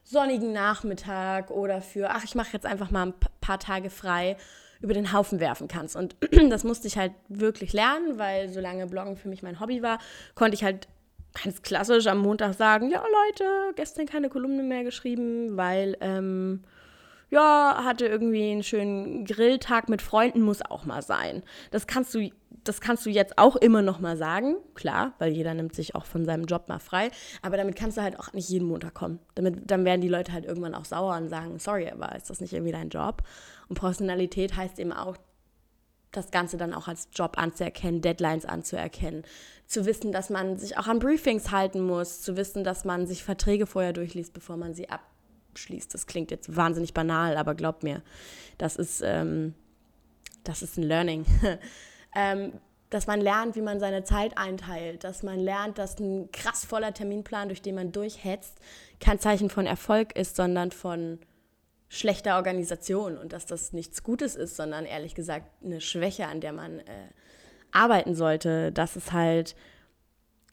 sonnigen Nachmittag oder für, ach, ich mache jetzt einfach mal ein paar Tage frei über den Haufen werfen kannst. Und [CLEARS THROAT] das musste ich halt wirklich lernen, weil solange Bloggen für mich mein Hobby war, konnte ich halt ganz klassisch am Montag sagen, ja Leute, gestern keine Kolumne mehr geschrieben, weil ähm, ja, hatte irgendwie einen schönen Grilltag mit Freunden, muss auch mal sein. Das kannst du, das kannst du jetzt auch immer noch mal sagen, klar, weil jeder nimmt sich auch von seinem Job mal frei. Aber damit kannst du halt auch nicht jeden Montag kommen. Damit, dann werden die Leute halt irgendwann auch sauer und sagen, sorry, aber ist das nicht irgendwie dein Job? Und Professionalität heißt eben auch, das Ganze dann auch als Job anzuerkennen, Deadlines anzuerkennen, zu wissen, dass man sich auch an Briefings halten muss, zu wissen, dass man sich Verträge vorher durchliest, bevor man sie ab abschließt. Das klingt jetzt wahnsinnig banal, aber glaubt mir, das ist, ähm, das ist ein Learning. [LAUGHS] ähm, dass man lernt, wie man seine Zeit einteilt, dass man lernt, dass ein krass voller Terminplan, durch den man durchhetzt, kein Zeichen von Erfolg ist, sondern von schlechter Organisation und dass das nichts Gutes ist, sondern ehrlich gesagt eine Schwäche, an der man äh, arbeiten sollte, dass es halt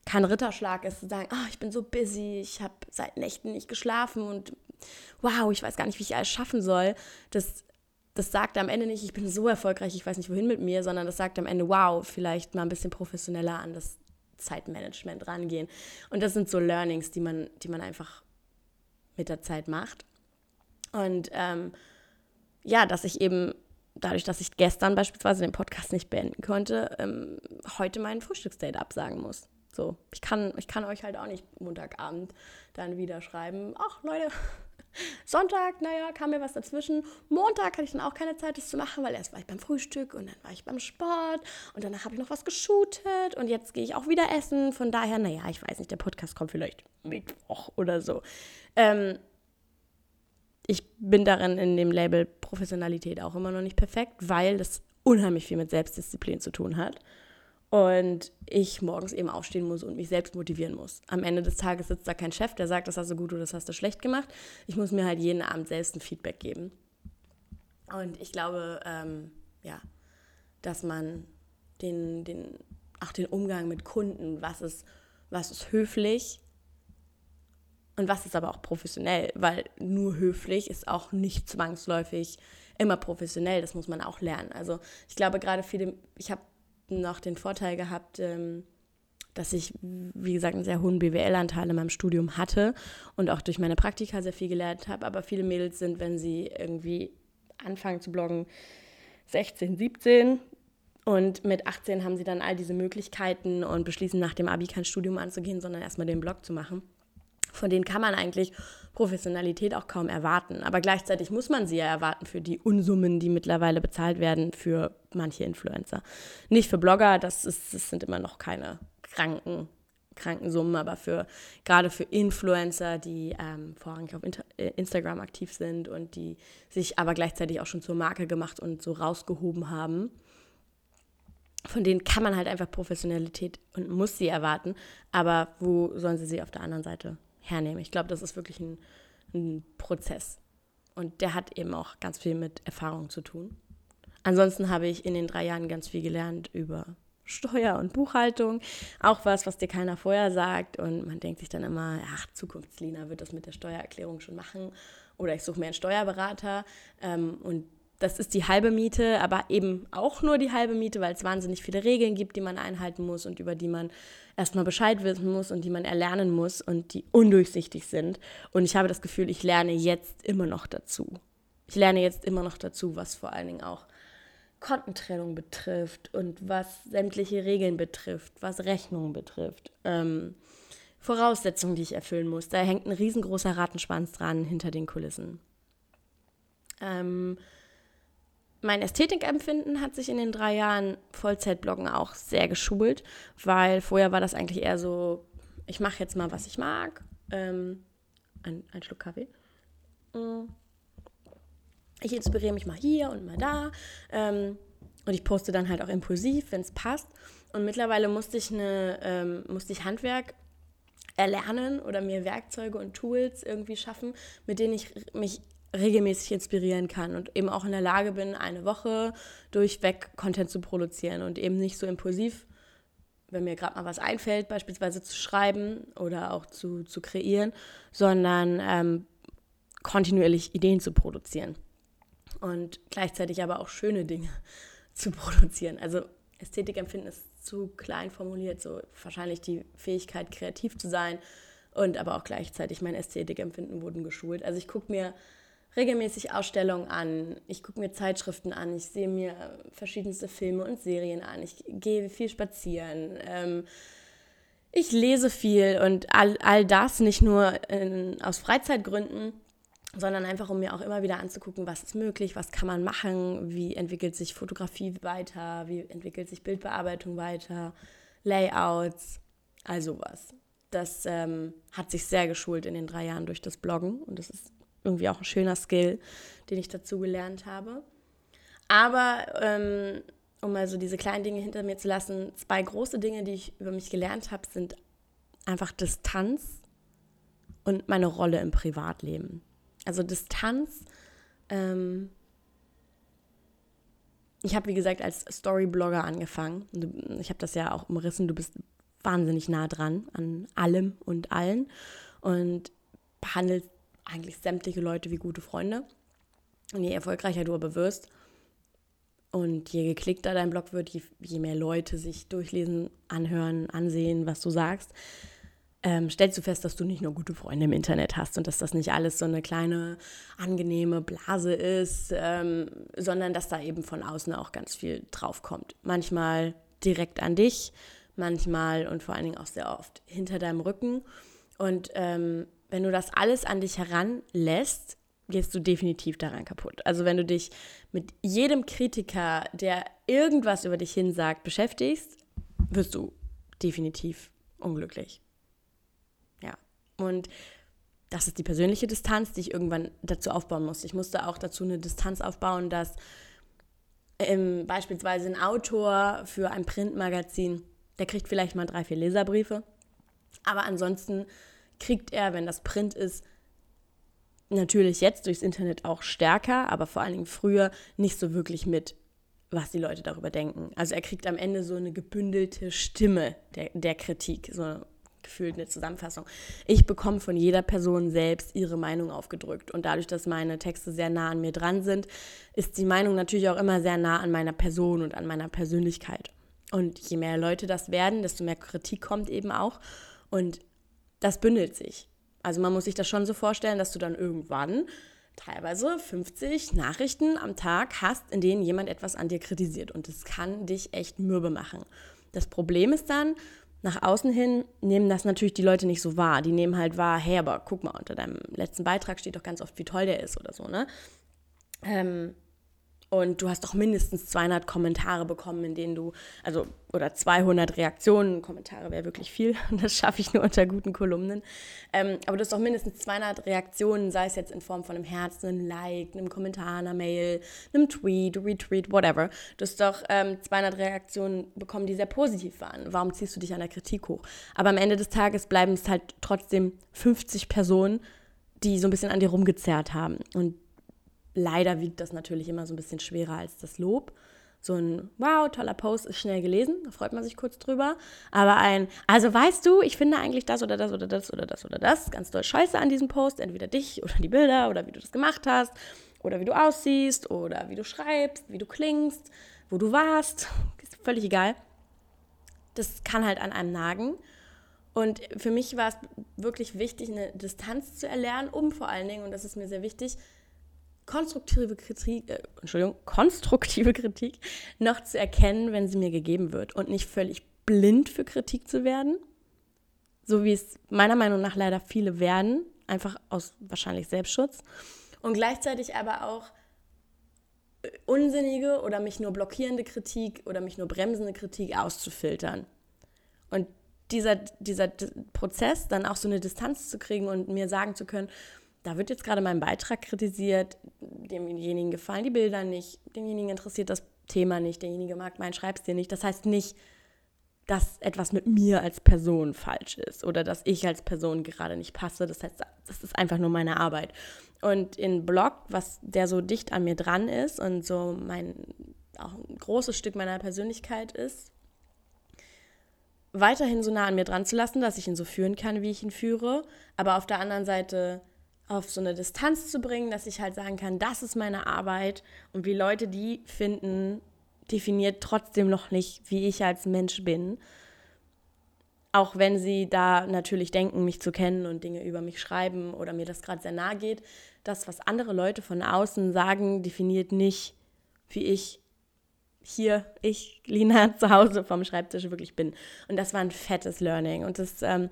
kein Ritterschlag ist, zu sagen, oh, ich bin so busy, ich habe seit Nächten nicht geschlafen und wow, ich weiß gar nicht, wie ich alles schaffen soll. Das, das sagt am Ende nicht, ich bin so erfolgreich, ich weiß nicht, wohin mit mir, sondern das sagt am Ende, wow, vielleicht mal ein bisschen professioneller an das Zeitmanagement rangehen. Und das sind so Learnings, die man, die man einfach mit der Zeit macht. Und ähm, ja, dass ich eben dadurch, dass ich gestern beispielsweise den Podcast nicht beenden konnte, ähm, heute meinen Frühstücksdate absagen muss. So, ich kann, ich kann euch halt auch nicht Montagabend dann wieder schreiben, ach Leute, [LAUGHS] Sonntag, naja, kam mir was dazwischen. Montag hatte ich dann auch keine Zeit, das zu machen, weil erst war ich beim Frühstück und dann war ich beim Sport und danach habe ich noch was geshootet und jetzt gehe ich auch wieder essen. Von daher, naja, ich weiß nicht, der Podcast kommt vielleicht Mittwoch oder so. Ähm, ich bin darin in dem Label Professionalität auch immer noch nicht perfekt, weil das unheimlich viel mit Selbstdisziplin zu tun hat. und ich morgens eben aufstehen muss und mich selbst motivieren muss. Am Ende des Tages sitzt da kein Chef, der sagt, das hast du gut oder das hast du schlecht gemacht. Ich muss mir halt jeden Abend selbst ein Feedback geben. Und ich glaube, ähm, ja, dass man den, den, auch den Umgang mit Kunden, was ist, was ist höflich und was ist aber auch professionell, weil nur höflich ist auch nicht zwangsläufig immer professionell, das muss man auch lernen. Also ich glaube gerade viele, ich habe noch den Vorteil gehabt, ähm, dass ich, wie gesagt, einen sehr hohen BWL-Anteil in meinem Studium hatte und auch durch meine Praktika sehr viel gelernt habe. Aber viele Mädels sind, wenn sie irgendwie anfangen zu bloggen, 16, 17 und mit 18 haben sie dann all diese Möglichkeiten und beschließen nach dem Abi kein Studium anzugehen, sondern erstmal den Blog zu machen. Von denen kann man eigentlich Professionalität auch kaum erwarten. Aber gleichzeitig muss man sie ja erwarten für die Unsummen, die mittlerweile bezahlt werden für manche Influencer. Nicht für Blogger, das, ist, das sind immer noch keine kranken, kranken Summen, aber für gerade für Influencer, die ähm, vorrangig auf Inter äh, Instagram aktiv sind und die sich aber gleichzeitig auch schon zur Marke gemacht und so rausgehoben haben. Von denen kann man halt einfach Professionalität und muss sie erwarten. Aber wo sollen sie sie auf der anderen Seite hernehmen. Ich glaube, das ist wirklich ein, ein Prozess. Und der hat eben auch ganz viel mit Erfahrung zu tun. Ansonsten habe ich in den drei Jahren ganz viel gelernt über Steuer und Buchhaltung. Auch was, was dir keiner vorher sagt. Und man denkt sich dann immer, ach, Zukunftslina wird das mit der Steuererklärung schon machen. Oder ich suche mir einen Steuerberater. Ähm, und das ist die halbe Miete, aber eben auch nur die halbe Miete, weil es wahnsinnig viele Regeln gibt, die man einhalten muss und über die man erstmal Bescheid wissen muss und die man erlernen muss und die undurchsichtig sind. Und ich habe das Gefühl, ich lerne jetzt immer noch dazu. Ich lerne jetzt immer noch dazu, was vor allen Dingen auch Kontentrennung betrifft und was sämtliche Regeln betrifft, was Rechnungen betrifft. Ähm, Voraussetzungen, die ich erfüllen muss. Da hängt ein riesengroßer Rattenschwanz dran hinter den Kulissen. Ähm, mein Ästhetikempfinden hat sich in den drei Jahren Vollzeitbloggen auch sehr geschult, weil vorher war das eigentlich eher so, ich mache jetzt mal, was ich mag. Ähm, ein, ein Schluck Kaffee. Mm. Ich inspiriere mich mal hier und mal da. Ähm, und ich poste dann halt auch impulsiv, wenn es passt. Und mittlerweile musste ich, eine, ähm, musste ich Handwerk erlernen oder mir Werkzeuge und Tools irgendwie schaffen, mit denen ich mich regelmäßig inspirieren kann und eben auch in der Lage bin, eine Woche durchweg Content zu produzieren und eben nicht so impulsiv, wenn mir gerade mal was einfällt, beispielsweise zu schreiben oder auch zu, zu kreieren, sondern ähm, kontinuierlich Ideen zu produzieren und gleichzeitig aber auch schöne Dinge [LAUGHS] zu produzieren. Also Ästhetikempfinden ist zu klein formuliert, so wahrscheinlich die Fähigkeit, kreativ zu sein und aber auch gleichzeitig mein Ästhetikempfinden wurden geschult. Also ich gucke mir regelmäßig Ausstellungen an, ich gucke mir Zeitschriften an, ich sehe mir verschiedenste Filme und Serien an, ich gehe viel spazieren, ähm, ich lese viel und all, all das nicht nur in, aus Freizeitgründen, sondern einfach, um mir auch immer wieder anzugucken, was ist möglich, was kann man machen, wie entwickelt sich Fotografie weiter, wie entwickelt sich Bildbearbeitung weiter, Layouts, also was. Das ähm, hat sich sehr geschult in den drei Jahren durch das Bloggen und das ist irgendwie auch ein schöner Skill, den ich dazu gelernt habe. Aber ähm, um mal so diese kleinen Dinge hinter mir zu lassen, zwei große Dinge, die ich über mich gelernt habe, sind einfach Distanz und meine Rolle im Privatleben. Also Distanz. Ähm, ich habe, wie gesagt, als Storyblogger angefangen. Ich habe das ja auch umrissen. Du bist wahnsinnig nah dran an allem und allen und behandelst eigentlich sämtliche Leute wie gute Freunde. Und je erfolgreicher du aber wirst und je geklickter dein Blog wird, je, je mehr Leute sich durchlesen, anhören, ansehen, was du sagst, ähm, stellst du fest, dass du nicht nur gute Freunde im Internet hast und dass das nicht alles so eine kleine angenehme Blase ist, ähm, sondern dass da eben von außen auch ganz viel draufkommt. Manchmal direkt an dich, manchmal und vor allen Dingen auch sehr oft hinter deinem Rücken. Und ähm, wenn du das alles an dich heranlässt, gehst du definitiv daran kaputt. Also wenn du dich mit jedem Kritiker, der irgendwas über dich hin sagt, beschäftigst, wirst du definitiv unglücklich. Ja. Und das ist die persönliche Distanz, die ich irgendwann dazu aufbauen musste. Ich musste auch dazu eine Distanz aufbauen, dass ähm, beispielsweise ein Autor für ein Printmagazin, der kriegt vielleicht mal drei, vier Leserbriefe. Aber ansonsten kriegt er, wenn das Print ist, natürlich jetzt durchs Internet auch stärker, aber vor allen Dingen früher nicht so wirklich mit, was die Leute darüber denken. Also er kriegt am Ende so eine gebündelte Stimme der, der Kritik, so gefühlt eine Zusammenfassung. Ich bekomme von jeder Person selbst ihre Meinung aufgedrückt. Und dadurch, dass meine Texte sehr nah an mir dran sind, ist die Meinung natürlich auch immer sehr nah an meiner Person und an meiner Persönlichkeit. Und je mehr Leute das werden, desto mehr Kritik kommt eben auch. Und das bündelt sich. Also man muss sich das schon so vorstellen, dass du dann irgendwann teilweise 50 Nachrichten am Tag hast, in denen jemand etwas an dir kritisiert. Und das kann dich echt mürbe machen. Das Problem ist dann, nach außen hin nehmen das natürlich die Leute nicht so wahr. Die nehmen halt wahr, hey, aber guck mal, unter deinem letzten Beitrag steht doch ganz oft, wie toll der ist oder so, ne? Ähm, und du hast doch mindestens 200 Kommentare bekommen, in denen du, also, oder 200 Reaktionen. Kommentare wäre wirklich viel. [LAUGHS] Das schaffe ich nur unter guten Kolumnen. Ähm, aber du hast doch mindestens 200 Reaktionen, sei es jetzt in Form von einem Herzen, einem Like, einem Kommentar, einer Mail, einem Tweet, Retweet, whatever. Du hast doch ähm, 200 Reaktionen bekommen, die sehr positiv waren. Warum ziehst du dich an der Kritik hoch? Aber am Ende des Tages bleiben es halt trotzdem 50 Personen, die so ein bisschen an dir rumgezerrt haben. Und leider wiegt das natürlich immer so ein bisschen schwerer als das Lob. So ein Wow, toller Post ist schnell gelesen, da freut man sich kurz drüber. Aber ein, also weißt du, ich finde eigentlich das oder das oder das oder das oder das ganz doll scheiße an diesem Post, entweder dich oder die Bilder oder wie du das gemacht hast oder wie du aussiehst oder wie du schreibst, wie du klingst, wo du warst, [LAUGHS] ist völlig egal. Das kann halt an einem nagen. Und für mich war es wirklich wichtig, eine Distanz zu erlernen, um vor allen Dingen, und das ist mir sehr wichtig, konstruktive Kritik, äh, Entschuldigung, konstruktive [LAUGHS] Kritik noch zu erkennen, wenn sie mir gegeben wird und nicht völlig blind für Kritik zu werden, so wie es meiner Meinung nach leider viele werden, einfach aus wahrscheinlich Selbstschutz und gleichzeitig aber auch äh, unsinnige oder mich nur blockierende Kritik oder mich nur bremsende Kritik auszufiltern. Und dieser, dieser Prozess, dann auch so eine Distanz zu kriegen und mir sagen zu können, da wird jetzt gerade mein Beitrag kritisiert, demjenigen gefallen die Bilder nicht, demjenigen interessiert das Thema nicht, derjenige mag meinen Schreibstil nicht. Das heißt nicht, dass etwas mit mir als Person falsch ist oder dass ich als Person gerade nicht passe. Das heißt, das ist einfach nur meine Arbeit. Und in Blog, was der so dicht an mir dran ist und so mein auch ein großes Stück meiner Persönlichkeit ist, weiterhin so nah an mir dran zu lassen, dass ich ihn so führen kann, wie ich ihn führe, aber auf der anderen Seite auf so eine Distanz zu bringen, dass ich halt sagen kann, das ist meine Arbeit und wie Leute die finden, definiert trotzdem noch nicht, wie ich als Mensch bin. Auch wenn sie da natürlich denken, mich zu kennen und Dinge über mich schreiben oder mir das gerade sehr nahe geht, das, was andere Leute von außen sagen, definiert nicht, wie ich hier, ich, Lina, [LAUGHS] zu Hause vom Schreibtisch wirklich bin. Und das war ein fettes Learning. Und das ähm,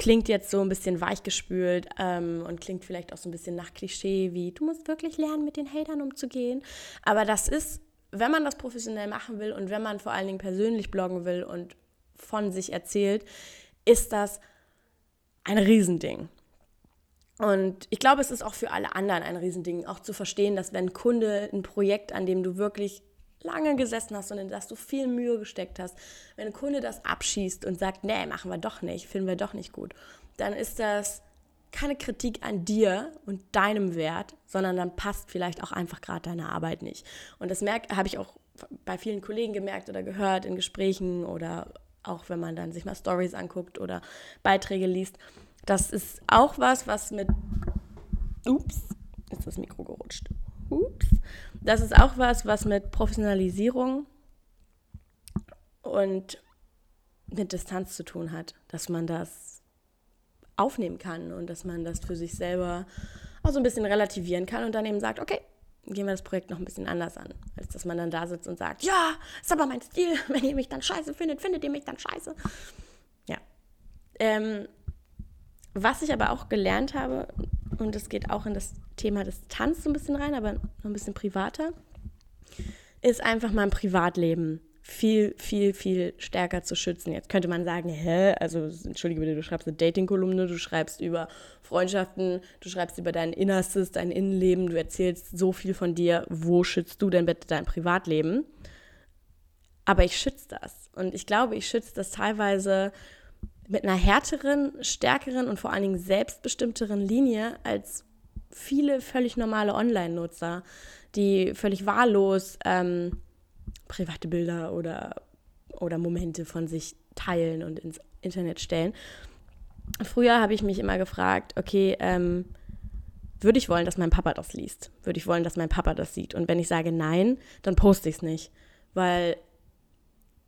klingt jetzt so ein bisschen weichgespült ähm, und klingt vielleicht auch so ein bisschen nach Klischee, wie du musst wirklich lernen, mit den Hatern umzugehen. Aber das ist, wenn man das professionell machen will und wenn man vor allen Dingen persönlich bloggen will und von sich erzählt, ist das ein Riesending. Und ich glaube, es ist auch für alle anderen ein Riesending, auch zu verstehen, dass wenn ein Kunde ein Projekt, an dem du wirklich lange gesessen hast und in das du viel Mühe gesteckt hast, wenn ein Kunde das abschießt und sagt, nee, machen wir doch nicht, finden wir doch nicht gut, dann ist das keine Kritik an dir und deinem Wert, sondern dann passt vielleicht auch einfach gerade deine Arbeit nicht. Und das habe ich auch bei vielen Kollegen gemerkt oder gehört in Gesprächen oder auch wenn man dann sich mal Stories anguckt oder Beiträge liest. Das ist auch was, was mit Ups, ist das Mikro gerutscht. Ups. Das ist auch was, was mit Professionalisierung und mit Distanz zu tun hat, dass man das aufnehmen kann und dass man das für sich selber auch so ein bisschen relativieren kann und dann eben sagt, okay, gehen wir das Projekt noch ein bisschen anders an, als dass man dann da sitzt und sagt, ja, ist aber mein Stil, [LAUGHS] wenn ihr mich dann scheiße findet, findet ihr mich dann scheiße. Ja. Ähm, was ich aber auch gelernt habe, und das geht auch in das Thema des Tanz so ein bisschen rein, aber noch ein bisschen privater, ist einfach mein Privatleben viel, viel, viel stärker zu schützen. Jetzt könnte man sagen, hä, also entschuldige bitte, du schreibst eine Dating-Kolumne, du schreibst über Freundschaften, du schreibst über dein Innerstes, dein Innenleben, du erzählst so viel von dir, wo schützt du denn bitte dein Privatleben? Aber ich schütze das. Und ich glaube, ich schütze das teilweise mit einer härteren, stärkeren und vor allen Dingen selbstbestimmteren Linie als viele völlig normale Online-Nutzer, die völlig wahllos ähm, private Bilder oder, oder Momente von sich teilen und ins Internet stellen. Früher habe ich mich immer gefragt, okay, ähm, würde ich wollen, dass mein Papa das liest? Würde ich wollen, dass mein Papa das sieht? Und wenn ich sage nein, dann poste ich es nicht, weil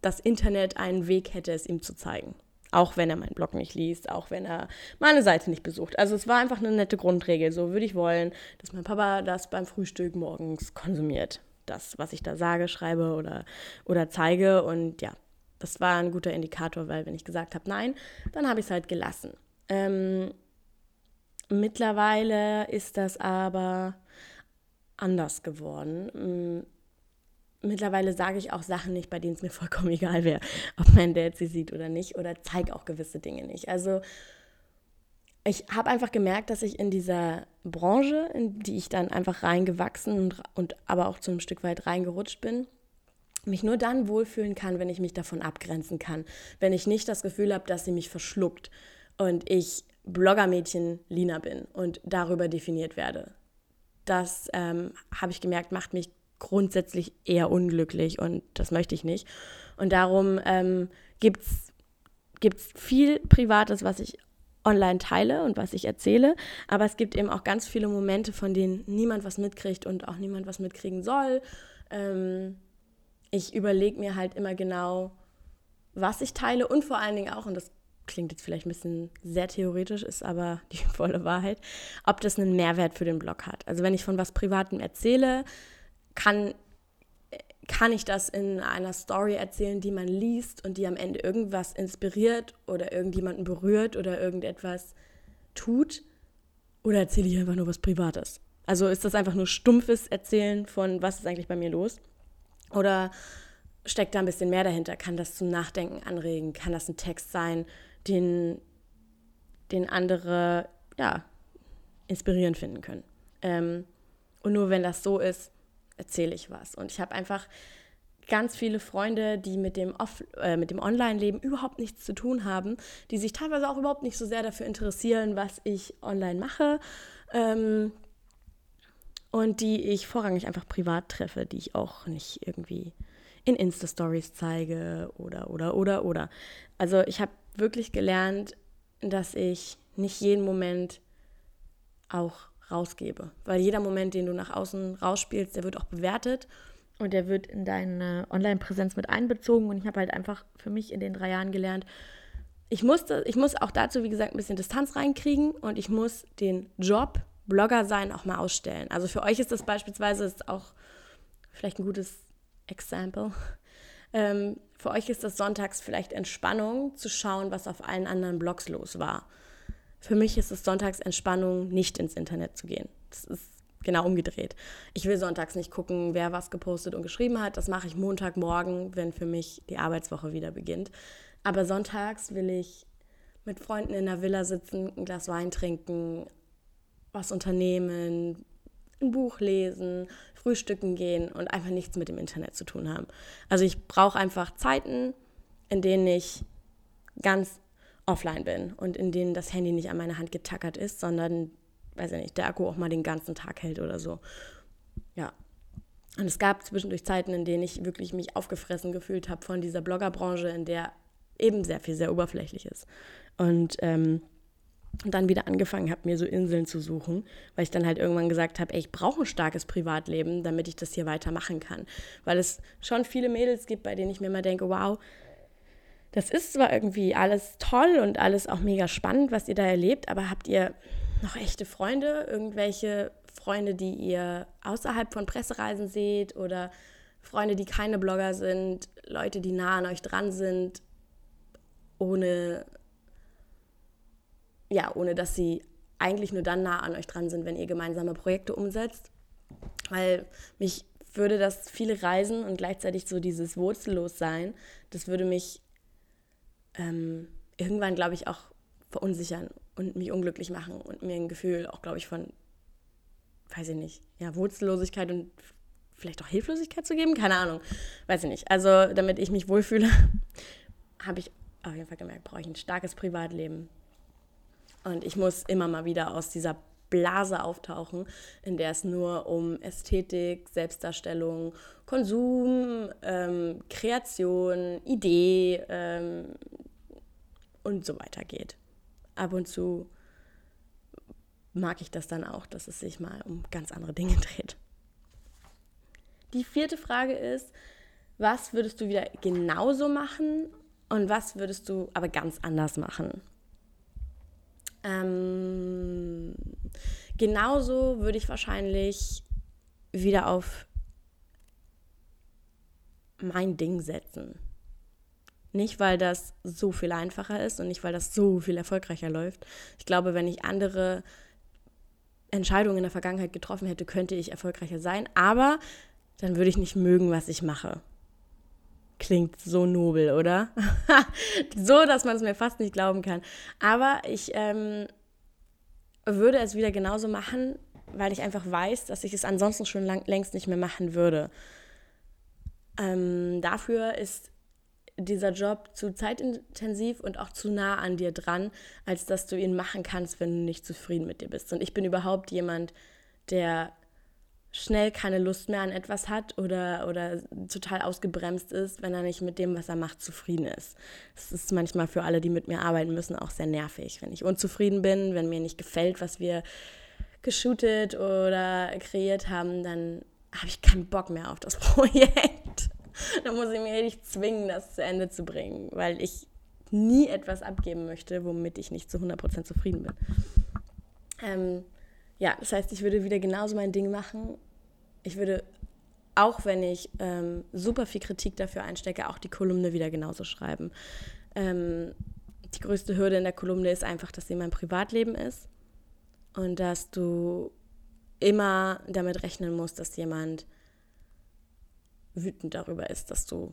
das Internet einen Weg hätte, es ihm zu zeigen. Auch wenn er meinen Blog nicht liest, auch wenn er meine Seite nicht besucht. Also es war einfach eine nette Grundregel. So würde ich wollen, dass mein Papa das beim Frühstück morgens konsumiert das, was ich da sage, schreibe oder, oder zeige. Und ja, das war ein guter Indikator, weil wenn ich gesagt habe nein, dann habe ich es halt gelassen. Ähm, mittlerweile ist das aber anders geworden. Mittlerweile sage ich auch Sachen nicht, bei denen es mir [LAUGHS] vollkommen egal wäre, ob mein Dad sie sieht oder nicht, oder zeige auch gewisse Dinge nicht. Also ich habe einfach gemerkt, dass ich in dieser Branche, in die ich dann einfach reingewachsen und, und aber auch zu einem Stück weit reingerutscht bin, mich nur dann wohlfühlen kann, wenn ich mich davon abgrenzen kann. Wenn ich nicht das Gefühl habe, dass sie mich verschluckt und ich Bloggermädchen Lina bin und darüber definiert werde. Das ähm, habe ich gemerkt, macht mich grundsätzlich eher unglücklich und das möchte ich nicht. Und darum ähm, gibt es viel Privates, was ich online teile und was ich erzähle. Aber es gibt eben auch ganz viele Momente, von denen niemand was mitkriegt und auch niemand was mitkriegen soll. Ähm, ich überlege mir halt immer genau, was ich teile und vor allen Dingen auch, und das klingt jetzt vielleicht ein bisschen sehr theoretisch, ist aber [LAUGHS] die volle Wahrheit, ob das einen Mehrwert für den Blog hat. Also wenn ich von was Privatem erzähle, kann kann ich das in einer Story erzählen, die man liest und die am Ende irgendwas inspiriert oder irgendjemanden berührt oder irgendetwas tut? Oder erzähle ich einfach nur was Privates? Also ist das einfach nur stumpfes Erzählen von, was ist eigentlich bei mir los? Oder steckt da ein bisschen mehr dahinter? Kann das zum Nachdenken anregen? Kann das ein Text sein, den, den andere ja, inspirierend finden können? Ähm, und nur wenn das so ist, erzähle ich was. Und ich habe einfach ganz viele Freunde, die mit dem, äh, dem Online-Leben überhaupt nichts zu tun haben, die sich teilweise auch überhaupt nicht so sehr dafür interessieren, was ich online mache. Ähm, und die ich vorrangig einfach privat treffe, die ich auch nicht irgendwie in Insta-Stories zeige oder, oder, oder, oder. Also ich habe wirklich gelernt, dass ich nicht jeden Moment auch rausgebe. Weil jeder Moment, den du nach außen rausspielst, der wird auch bewertet und der wird in deine Online-Präsenz mit einbezogen. Und ich habe halt einfach für mich in den drei Jahren gelernt, ich, musste, ich muss auch dazu, wie gesagt, ein bisschen Distanz reinkriegen und ich muss den Job Blogger sein auch mal ausstellen. Also für euch ist das beispielsweise ist auch vielleicht ein gutes Example. Ähm, für euch ist das sonntags vielleicht Entspannung, zu schauen, was auf allen anderen Blogs los war. Für mich ist es sonntags Entspannung, nicht ins Internet zu gehen. Das ist genau umgedreht. Ich will sonntags nicht gucken, wer was gepostet und geschrieben hat. Das mache ich Montagmorgen, wenn für mich die Arbeitswoche wieder beginnt. Aber sonntags will ich mit Freunden in der Villa sitzen, ein Glas Wein trinken, was unternehmen, ein Buch lesen, frühstücken gehen und einfach nichts mit dem Internet zu tun haben. Also ich brauche einfach Zeiten, in denen ich ganz offline bin und in denen das Handy nicht an meine Hand getackert ist, sondern, weiß ich nicht, der Akku auch mal den ganzen Tag hält oder so. Ja. Und es gab zwischendurch Zeiten, in denen ich wirklich mich aufgefressen gefühlt habe von dieser Bloggerbranche, in der eben sehr viel sehr oberflächlich ist. Und ähm, dann wieder angefangen habe, mir so Inseln zu suchen, weil ich dann halt irgendwann gesagt habe, ich brauche ein starkes Privatleben, damit ich das hier weitermachen kann. Weil es schon viele Mädels gibt, bei denen ich mir immer denke, wow, das ist zwar irgendwie alles toll und alles auch mega spannend, was ihr da erlebt, aber habt ihr noch echte Freunde, irgendwelche Freunde, die ihr außerhalb von Pressereisen seht oder Freunde, die keine Blogger sind, Leute, die nah an euch dran sind, ohne ja, ohne dass sie eigentlich nur dann nah an euch dran sind, wenn ihr gemeinsame Projekte umsetzt, weil mich würde das viele Reisen und gleichzeitig so dieses Wurzellossein, das würde mich ähm, irgendwann, glaube ich, auch verunsichern und mich unglücklich machen und mir ein Gefühl auch, glaube ich, von, weiß ich nicht, ja, Wurzellosigkeit und vielleicht auch Hilflosigkeit zu geben, keine Ahnung, weiß ich nicht. Also damit ich mich wohlfühle, [LAUGHS] habe ich auf jeden Fall gemerkt, brauche ich ein starkes Privatleben. Und ich muss immer mal wieder aus dieser Blase auftauchen, in der es nur um Ästhetik, Selbstdarstellung, Konsum, ähm, Kreation, Idee ähm, und so weiter geht. Ab und zu mag ich das dann auch, dass es sich mal um ganz andere Dinge [LAUGHS] dreht. Die vierte Frage ist, was würdest du wieder genauso machen und was würdest du aber ganz anders machen? Ähm, genauso würde ich wahrscheinlich wieder auf mein Ding setzen. Nicht, weil das so viel einfacher ist und nicht, weil das so viel erfolgreicher läuft. Ich glaube, wenn ich andere Entscheidungen in der Vergangenheit getroffen hätte, könnte ich erfolgreicher sein. Aber dann würde ich nicht mögen, was ich mache. Klingt so nobel, oder? [LAUGHS] so, dass man es mir fast nicht glauben kann. Aber ich ähm, würde es wieder genauso machen, weil ich einfach weiß, dass ich es ansonsten schon lang, längst nicht mehr machen würde. Ähm, dafür ist dieser Job zu zeitintensiv und auch zu nah an dir dran, als dass du ihn machen kannst, wenn du nicht zufrieden mit dir bist. Und ich bin überhaupt jemand, der schnell keine Lust mehr an etwas hat oder, oder total ausgebremst ist, wenn er nicht mit dem, was er macht, zufrieden ist. Das ist manchmal für alle, die mit mir arbeiten müssen, auch sehr nervig. Wenn ich unzufrieden bin, wenn mir nicht gefällt, was wir geshootet oder kreiert haben, dann habe ich keinen Bock mehr auf das [LAUGHS] Projekt. dann muss ich mir richtig zwingen, das zu Ende zu bringen, weil ich nie etwas abgeben möchte, womit ich nicht zu 100% zufrieden bin. Ähm, ja, das heißt, ich würde wieder genauso mein Ding machen. Ich würde, auch wenn ich ähm, super viel Kritik dafür einstecke, auch die Kolumne wieder genauso schreiben. Ähm, die größte Hürde in der Kolumne ist einfach, dass sie mein Privatleben ist und dass du immer damit rechnen musst, dass jemand wütend darüber ist, dass du,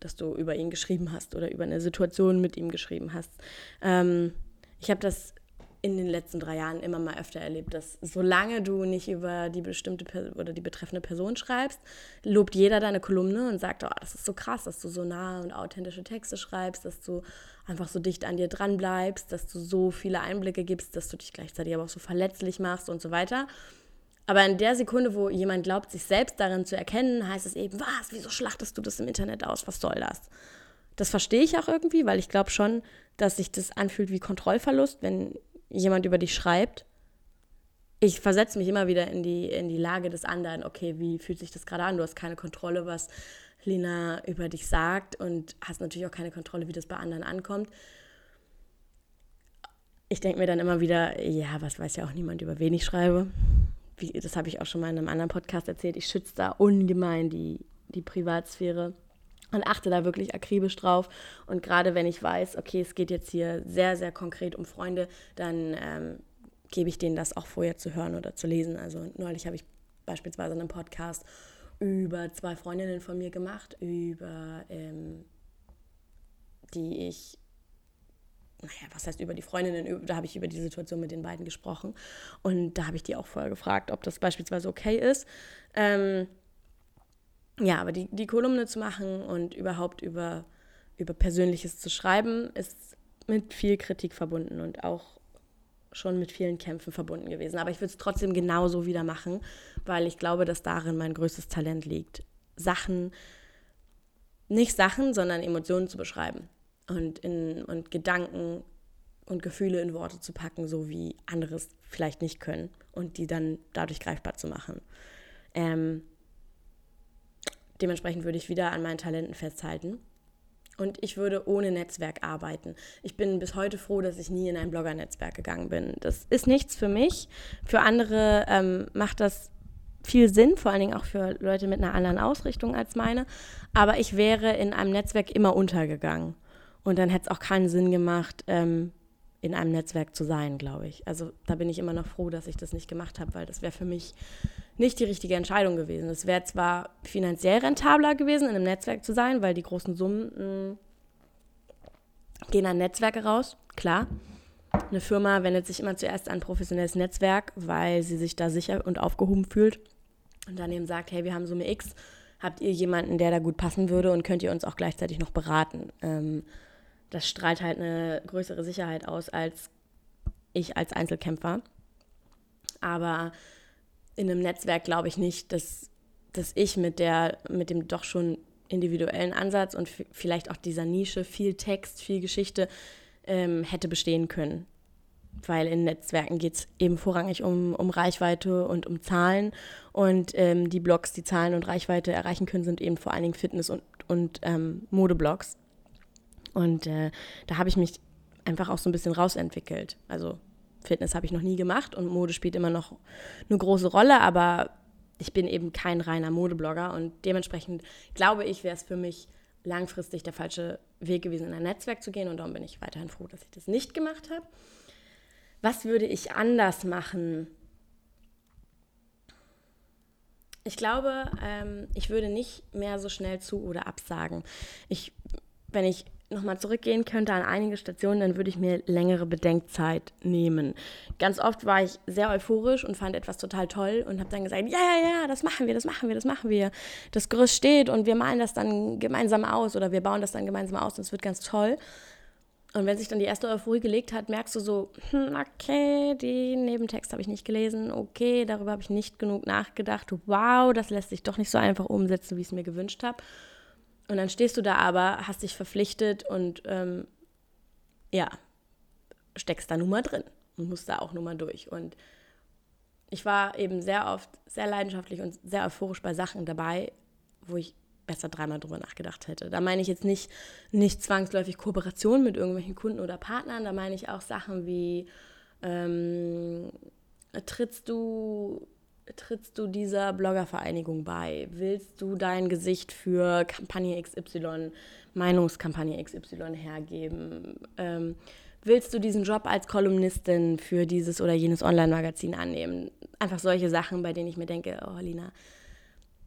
dass du über ihn geschrieben hast oder über eine Situation mit ihm geschrieben hast. Ähm, ich habe das in den letzten drei Jahren immer mal öfter erlebt, dass solange du nicht über die bestimmte per oder die betreffende Person schreibst, lobt jeder deine Kolumne und sagt, oh, das ist so krass, dass du so nah und authentische Texte schreibst, dass du einfach so dicht an dir dran bleibst, dass du so viele Einblicke gibst, dass du dich gleichzeitig aber auch so verletzlich machst und so weiter. Aber in der Sekunde, wo jemand glaubt, sich selbst darin zu erkennen, heißt es eben, was, wieso schlachtest du das im Internet aus? Was soll das? Das verstehe ich auch irgendwie, weil ich glaube schon, dass sich das anfühlt wie Kontrollverlust, wenn jemand über dich schreibt, ich versetze mich immer wieder in die, in die Lage des anderen. Okay, wie fühlt sich das gerade an? Du hast keine Kontrolle, was Lina über dich sagt und hast natürlich auch keine Kontrolle, wie das bei anderen ankommt. Ich denke mir dann immer wieder, ja, was weiß ja auch niemand, über wen ich schreibe. Wie, das habe ich auch schon mal in einem anderen Podcast erzählt. Ich schütze da ungemein die, die Privatsphäre und achte da wirklich akribisch drauf. Und gerade wenn ich weiß, okay, es geht jetzt hier sehr, sehr konkret um Freunde, dann ähm, gebe ich denen das auch vorher zu hören oder zu lesen. Also neulich habe ich beispielsweise einen Podcast über zwei Freundinnen von mir gemacht, über ähm, die ich, naja, was heißt über die Freundinnen, da habe ich über die Situation mit den beiden gesprochen. Und da habe ich die auch vorher gefragt, ob das beispielsweise okay ist. Ähm, ja, aber die, die Kolumne zu machen und überhaupt über, über Persönliches zu schreiben, ist mit viel Kritik verbunden und auch schon mit vielen Kämpfen verbunden gewesen. Aber ich würde es trotzdem genauso wieder machen, weil ich glaube, dass darin mein größtes Talent liegt. Sachen, nicht Sachen, sondern Emotionen zu beschreiben und, in, und Gedanken und Gefühle in Worte zu packen, so wie andere es vielleicht nicht können und die dann dadurch greifbar zu machen. Ähm, Dementsprechend würde ich wieder an meinen Talenten festhalten. Und ich würde ohne Netzwerk arbeiten. Ich bin bis heute froh, dass ich nie in ein Blogger-Netzwerk gegangen bin. Das ist nichts für mich. Für andere ähm, macht das viel Sinn, vor allen Dingen auch für Leute mit einer anderen Ausrichtung als meine. Aber ich wäre in einem Netzwerk immer untergegangen. Und dann hätte es auch keinen Sinn gemacht, ähm, in einem Netzwerk zu sein, glaube ich. Also da bin ich immer noch froh, dass ich das nicht gemacht habe, weil das wäre für mich nicht die richtige Entscheidung gewesen. Es wäre zwar finanziell rentabler gewesen, in einem Netzwerk zu sein, weil die großen Summen mh, mm, gehen an Netzwerke raus, klar. Eine Firma wendet sich immer zuerst an ein professionelles Netzwerk, weil sie sich da sicher und aufgehoben fühlt und dann eben sagt, hey, wir haben Summe X, habt ihr jemanden, der da gut passen würde und könnt ihr uns auch gleichzeitig noch beraten? Ähm, das strahlt halt eine größere Sicherheit aus als ich als Einzelkämpfer. Aber in einem Netzwerk glaube ich nicht, dass, dass ich mit, der, mit dem doch schon individuellen Ansatz und vielleicht auch dieser Nische viel Text, viel Geschichte ähm, hätte bestehen können. Weil in Netzwerken geht es eben vorrangig um, um Reichweite und um Zahlen. Und ähm, die Blogs, die Zahlen und Reichweite erreichen können, sind eben vor allen Dingen Fitness- und, und ähm, Modeblogs. Und äh, da habe ich mich einfach auch so ein bisschen rausentwickelt. Also Fitness habe ich noch nie gemacht und Mode spielt immer noch eine große Rolle, aber ich bin eben kein reiner Modeblogger und dementsprechend glaube ich, wäre es für mich langfristig der falsche Weg gewesen, in ein Netzwerk zu gehen und darum bin ich weiterhin froh, dass ich das nicht gemacht habe. Was würde ich anders machen? Ich glaube, ähm, ich würde nicht mehr so schnell zu oder absagen. Ich, wenn ich nochmal zurückgehen könnte an einige Stationen, dann würde ich mir längere Bedenkzeit nehmen. Ganz oft war ich sehr euphorisch und fand etwas total toll und habe dann gesagt, ja, ja, ja, das machen wir, das machen wir, das machen wir. Das Gerüst steht und wir malen das dann gemeinsam aus oder wir bauen das dann gemeinsam aus und es wird ganz toll. Und wenn sich dann die erste Euphorie gelegt hat, merkst du so, hm, okay, den Nebentext habe ich nicht gelesen, okay, darüber habe ich nicht genug nachgedacht, wow, das lässt sich doch nicht so einfach umsetzen, wie ich es mir gewünscht habe. Und dann stehst du da aber, hast dich verpflichtet und ähm, ja, steckst da nun mal drin und musst da auch nun mal durch. Und ich war eben sehr oft sehr leidenschaftlich und sehr euphorisch bei Sachen dabei, wo ich besser dreimal drüber nachgedacht hätte. Da meine ich jetzt nicht, nicht zwangsläufig Kooperation mit irgendwelchen Kunden oder Partnern, da meine ich auch Sachen wie, ähm, trittst du trittst du dieser Bloggervereinigung bei? Willst du dein Gesicht für Kampagne XY, Meinungskampagne XY hergeben? Ähm, willst du diesen Job als Kolumnistin für dieses oder jenes Online-Magazin annehmen? Einfach solche Sachen, bei denen ich mir denke, oh Lina,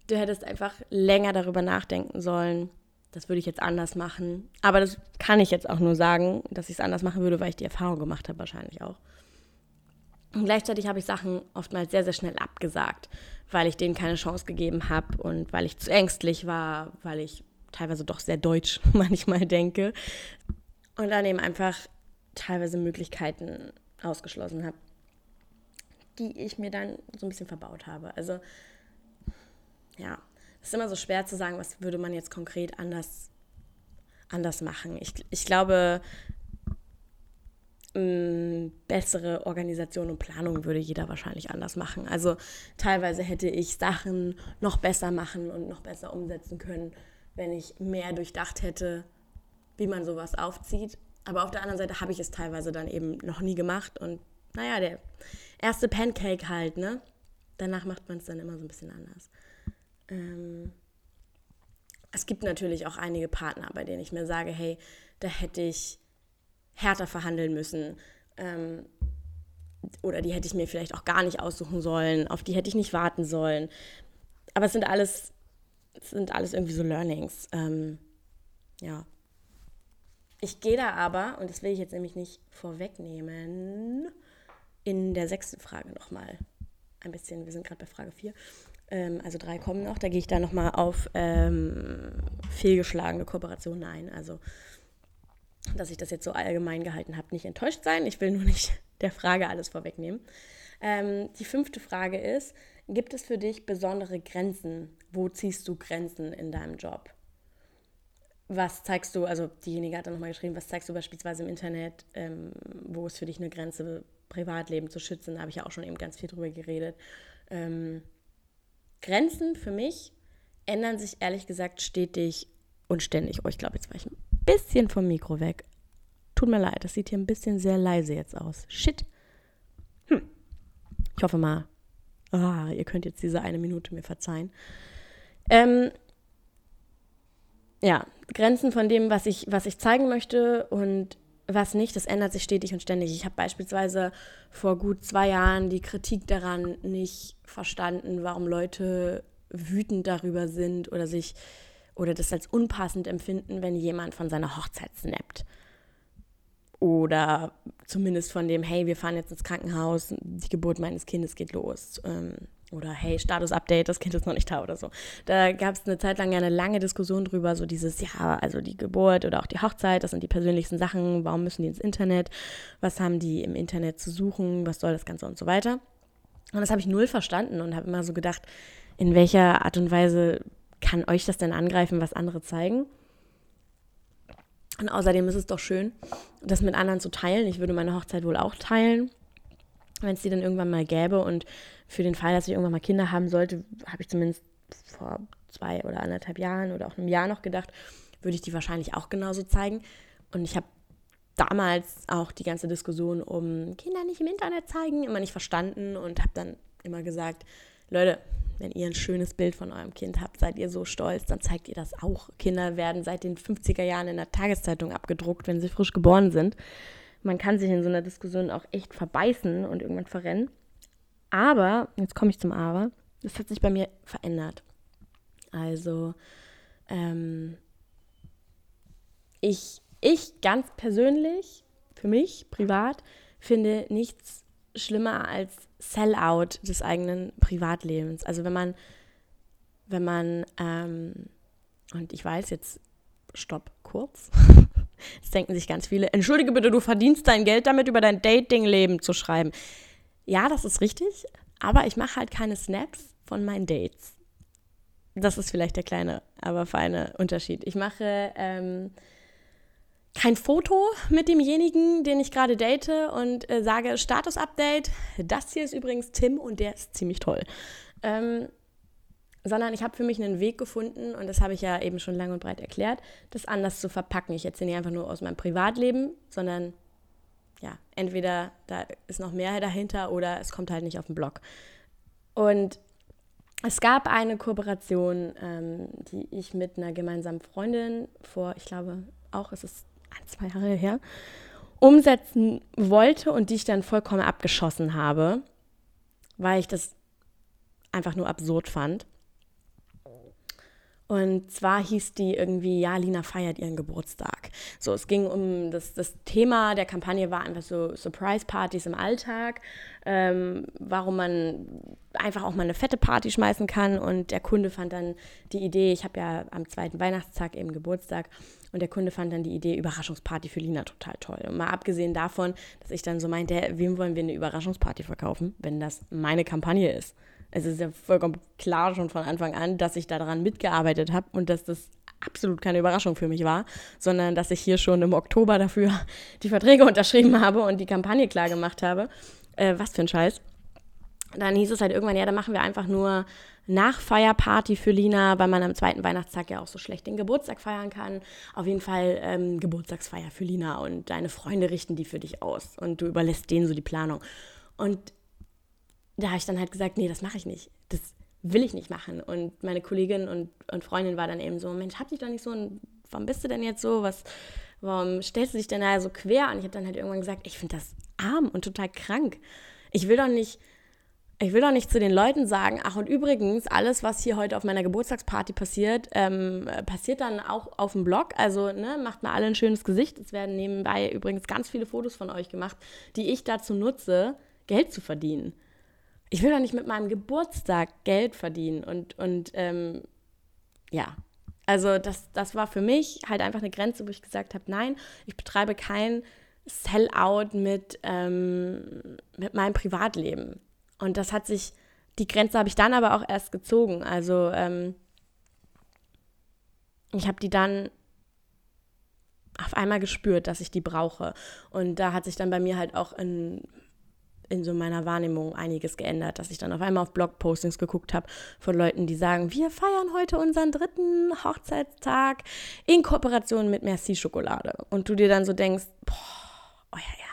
du hättest einfach länger darüber nachdenken sollen. Das würde ich jetzt anders machen. Aber das kann ich jetzt auch nur sagen, dass ich es anders machen würde, weil ich die Erfahrung gemacht habe, wahrscheinlich auch. Und gleichzeitig habe ich Sachen oftmals sehr, sehr schnell abgesagt, weil ich denen keine Chance gegeben habe und weil ich zu ängstlich war, weil ich teilweise doch sehr deutsch [LAUGHS] manchmal denke und dann eben einfach teilweise Möglichkeiten ausgeschlossen habe, die ich mir dann so ein bisschen verbaut habe. Also ja, es ist immer so schwer zu sagen, was würde man jetzt konkret anders, anders machen. Ich, ich glaube, bessere Organisation und Planung würde jeder wahrscheinlich anders machen. Also teilweise hätte ich Sachen noch besser machen und noch besser umsetzen können, wenn ich mehr durchdacht hätte, wie man sowas aufzieht. Aber auf der anderen Seite habe ich es teilweise dann eben noch nie gemacht und naja, der erste Pancake halt, ne? Danach macht man es dann immer so ein bisschen anders. Ähm es gibt natürlich auch einige Partner, bei denen ich mir sage, hey, da hätte ich härter verhandeln müssen. Ähm, oder die hätte ich mir vielleicht auch gar nicht aussuchen sollen, auf die hätte ich nicht warten sollen. Aber es sind alles, es sind alles irgendwie so Learnings. Ähm, ja. Ich gehe da aber, und das will ich jetzt nämlich nicht vorwegnehmen, in der sechsten Frage nochmal ein bisschen, wir sind gerade bei Frage 4, ähm, also drei kommen noch, da gehe ich da nochmal auf ähm, fehlgeschlagene Kooperationen ein. Also dass ich das jetzt so allgemein gehalten habe, nicht enttäuscht sein. Ich will nur nicht [LAUGHS] der Frage alles vorwegnehmen. Ähm, die fünfte Frage ist, gibt es für dich besondere Grenzen? Wo ziehst du Grenzen in deinem Job? Was zeigst du, also diejenige hat dann nochmal geschrieben, was zeigst du beispielsweise im Internet, ähm, wo ist für dich eine Grenze, Privatleben zu schützen? Da habe ich ja auch schon eben ganz viel drüber geredet. Ähm, Grenzen für mich ändern sich ehrlich gesagt stetig und ständig. Oh, ich glaube, jetzt war ich bisschen vom Mikro weg. Tut mir leid, das sieht hier ein bisschen sehr leise jetzt aus. Shit. Hm. Ich hoffe mal, ah, ihr könnt jetzt diese eine Minute mir verzeihen. Ähm, ja, Grenzen von dem, was ich, was ich zeigen möchte und was nicht, das ändert sich stetig und ständig. Ich habe beispielsweise vor gut zwei Jahren die Kritik daran nicht verstanden, warum Leute wütend darüber sind oder sich oder das als unpassend empfinden, wenn jemand von seiner Hochzeit snappt. Oder zumindest von dem, hey, wir fahren jetzt ins Krankenhaus, die Geburt meines Kindes geht los. Ähm, oder hey, Status-Update, das Kind ist noch nicht da oder so. Da gab es eine Zeit lang ja eine lange Diskussion drüber, so dieses, ja, also die Geburt oder auch die Hochzeit, das sind die persönlichsten Sachen, warum müssen die ins Internet, was haben die im Internet zu suchen, was soll das Ganze und so weiter. Und das habe ich null verstanden und habe immer so gedacht, in welcher Art und Weise kann euch das denn angreifen, was andere zeigen? Und außerdem ist es doch schön, das mit anderen zu teilen. Ich würde meine Hochzeit wohl auch teilen wenn es die dann irgendwann mal gäbe. Und für den Fall, dass ich irgendwann mal Kinder haben sollte, habe ich zumindest vor zwei oder anderthalb Jahren oder auch einem Jahr noch gedacht, würde ich die wahrscheinlich auch genauso zeigen. Und ich habe damals auch die ganze Diskussion um Kinder nicht im Internet zeigen immer nicht verstanden und habe dann immer gesagt, Leute, wenn ihr ein schönes Bild von eurem Kind habt, seid ihr so stolz, dann zeigt ihr das auch. Kinder werden seit den 50er Jahren in der Tageszeitung abgedruckt, wenn sie frisch geboren sind man kann sich in so einer Diskussion auch echt verbeißen und irgendwann verrennen. Aber, jetzt komme ich zum Aber, das hat sich bei mir verändert. Also, ähm, ich, ich ganz persönlich, für mich, privat, finde nichts schlimmer als Sellout des eigenen Privatlebens. Also wenn man, wenn man, ähm, und ich weiß jetzt, stopp, kurz. [LAUGHS] Jetzt denken sich ganz viele, entschuldige bitte, du verdienst dein Geld damit, über dein Dating-Leben zu schreiben. Ja, das ist richtig, aber ich mache halt keine Snaps von meinen Dates. Das ist vielleicht der kleine, aber feine Unterschied. Ich mache ähm, kein Foto mit demjenigen, den ich gerade date und äh, sage Status-Update. Das hier ist übrigens Tim und der ist ziemlich toll. Ähm, sondern ich habe für mich einen Weg gefunden, und das habe ich ja eben schon lang und breit erklärt, das anders zu verpacken. Ich erzähle nicht einfach nur aus meinem Privatleben, sondern ja, entweder da ist noch mehr dahinter oder es kommt halt nicht auf den Blog. Und es gab eine Kooperation, ähm, die ich mit einer gemeinsamen Freundin vor, ich glaube auch, es ist ein, zwei Jahre her, umsetzen wollte und die ich dann vollkommen abgeschossen habe, weil ich das einfach nur absurd fand. Und zwar hieß die irgendwie, ja, Lina feiert ihren Geburtstag. So, es ging um das, das Thema der Kampagne war einfach so Surprise-Partys im Alltag, ähm, warum man einfach auch mal eine fette Party schmeißen kann. Und der Kunde fand dann die Idee, ich habe ja am zweiten Weihnachtstag eben Geburtstag, und der Kunde fand dann die Idee Überraschungsparty für Lina total toll. Und mal abgesehen davon, dass ich dann so meinte, wem wollen wir eine Überraschungsparty verkaufen, wenn das meine Kampagne ist? es ist ja vollkommen klar schon von Anfang an, dass ich daran mitgearbeitet habe und dass das absolut keine Überraschung für mich war, sondern dass ich hier schon im Oktober dafür [LAUGHS] die Verträge unterschrieben habe und die Kampagne klar gemacht habe. Äh, was für ein Scheiß. Dann hieß es halt irgendwann, ja, dann machen wir einfach nur Nachfeierparty für Lina, weil man am zweiten Weihnachtstag ja auch so schlecht den Geburtstag feiern kann. Auf jeden Fall ähm, Geburtstagsfeier für Lina und deine Freunde richten die für dich aus und du überlässt denen so die Planung. Und da habe ich dann halt gesagt, nee, das mache ich nicht. Das will ich nicht machen. Und meine Kollegin und, und Freundin war dann eben so, Mensch, hab dich doch nicht so, und warum bist du denn jetzt so? Was, warum stellst du dich denn da so quer? Und ich habe dann halt irgendwann gesagt, ich finde das arm und total krank. Ich will doch nicht, ich will doch nicht zu den Leuten sagen, ach und übrigens, alles, was hier heute auf meiner Geburtstagsparty passiert, ähm, passiert dann auch auf dem Blog. Also ne, macht mal alle ein schönes Gesicht. Es werden nebenbei übrigens ganz viele Fotos von euch gemacht, die ich dazu nutze, Geld zu verdienen ich will doch nicht mit meinem Geburtstag Geld verdienen. Und, und ähm, ja, also das, das war für mich halt einfach eine Grenze, wo ich gesagt habe, nein, ich betreibe kein Sellout mit, ähm, mit meinem Privatleben. Und das hat sich, die Grenze habe ich dann aber auch erst gezogen. Also ähm, ich habe die dann auf einmal gespürt, dass ich die brauche. Und da hat sich dann bei mir halt auch ein in so meiner Wahrnehmung einiges geändert, dass ich dann auf einmal auf Blogpostings geguckt habe von Leuten, die sagen, wir feiern heute unseren dritten Hochzeitstag in Kooperation mit Merci Schokolade. Und du dir dann so denkst, boah, euer Ernst,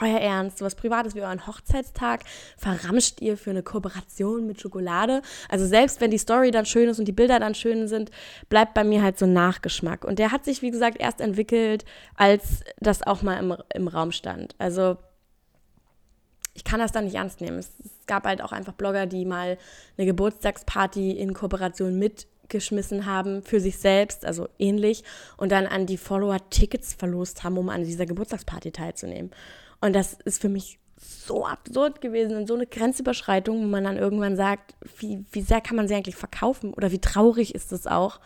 euer Ernst, sowas Privates wie euren Hochzeitstag verramscht ihr für eine Kooperation mit Schokolade. Also selbst wenn die Story dann schön ist und die Bilder dann schön sind, bleibt bei mir halt so ein Nachgeschmack. Und der hat sich, wie gesagt, erst entwickelt, als das auch mal im, im Raum stand. Also ich kann das dann nicht ernst nehmen. Es, es gab halt auch einfach Blogger, die mal eine Geburtstagsparty in Kooperation mit geschmissen haben für sich selbst, also ähnlich, und dann an die Follower Tickets verlost haben, um an dieser Geburtstagsparty teilzunehmen. Und das ist für mich so absurd gewesen und so eine Grenzüberschreitung, wo man dann irgendwann sagt, wie, wie sehr kann man sie eigentlich verkaufen oder wie traurig ist es auch,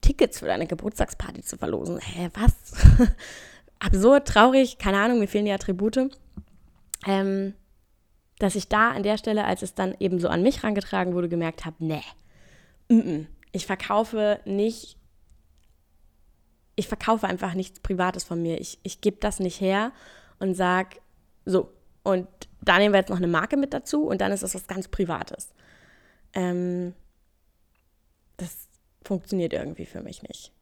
Tickets für deine Geburtstagsparty zu verlosen. Hä, was? [LAUGHS] absurd, traurig, keine Ahnung, mir fehlen die Attribute. Ähm, dass ich da an der Stelle, als es dann eben so an mich rangetragen wurde, gemerkt habe, nee, ich verkaufe nicht, ich verkaufe einfach nichts Privates von mir. Ich, ich gebe das nicht her und sage, so, und da nehmen wir jetzt noch eine Marke mit dazu und dann ist das was ganz Privates. Ähm, das funktioniert irgendwie für mich nicht.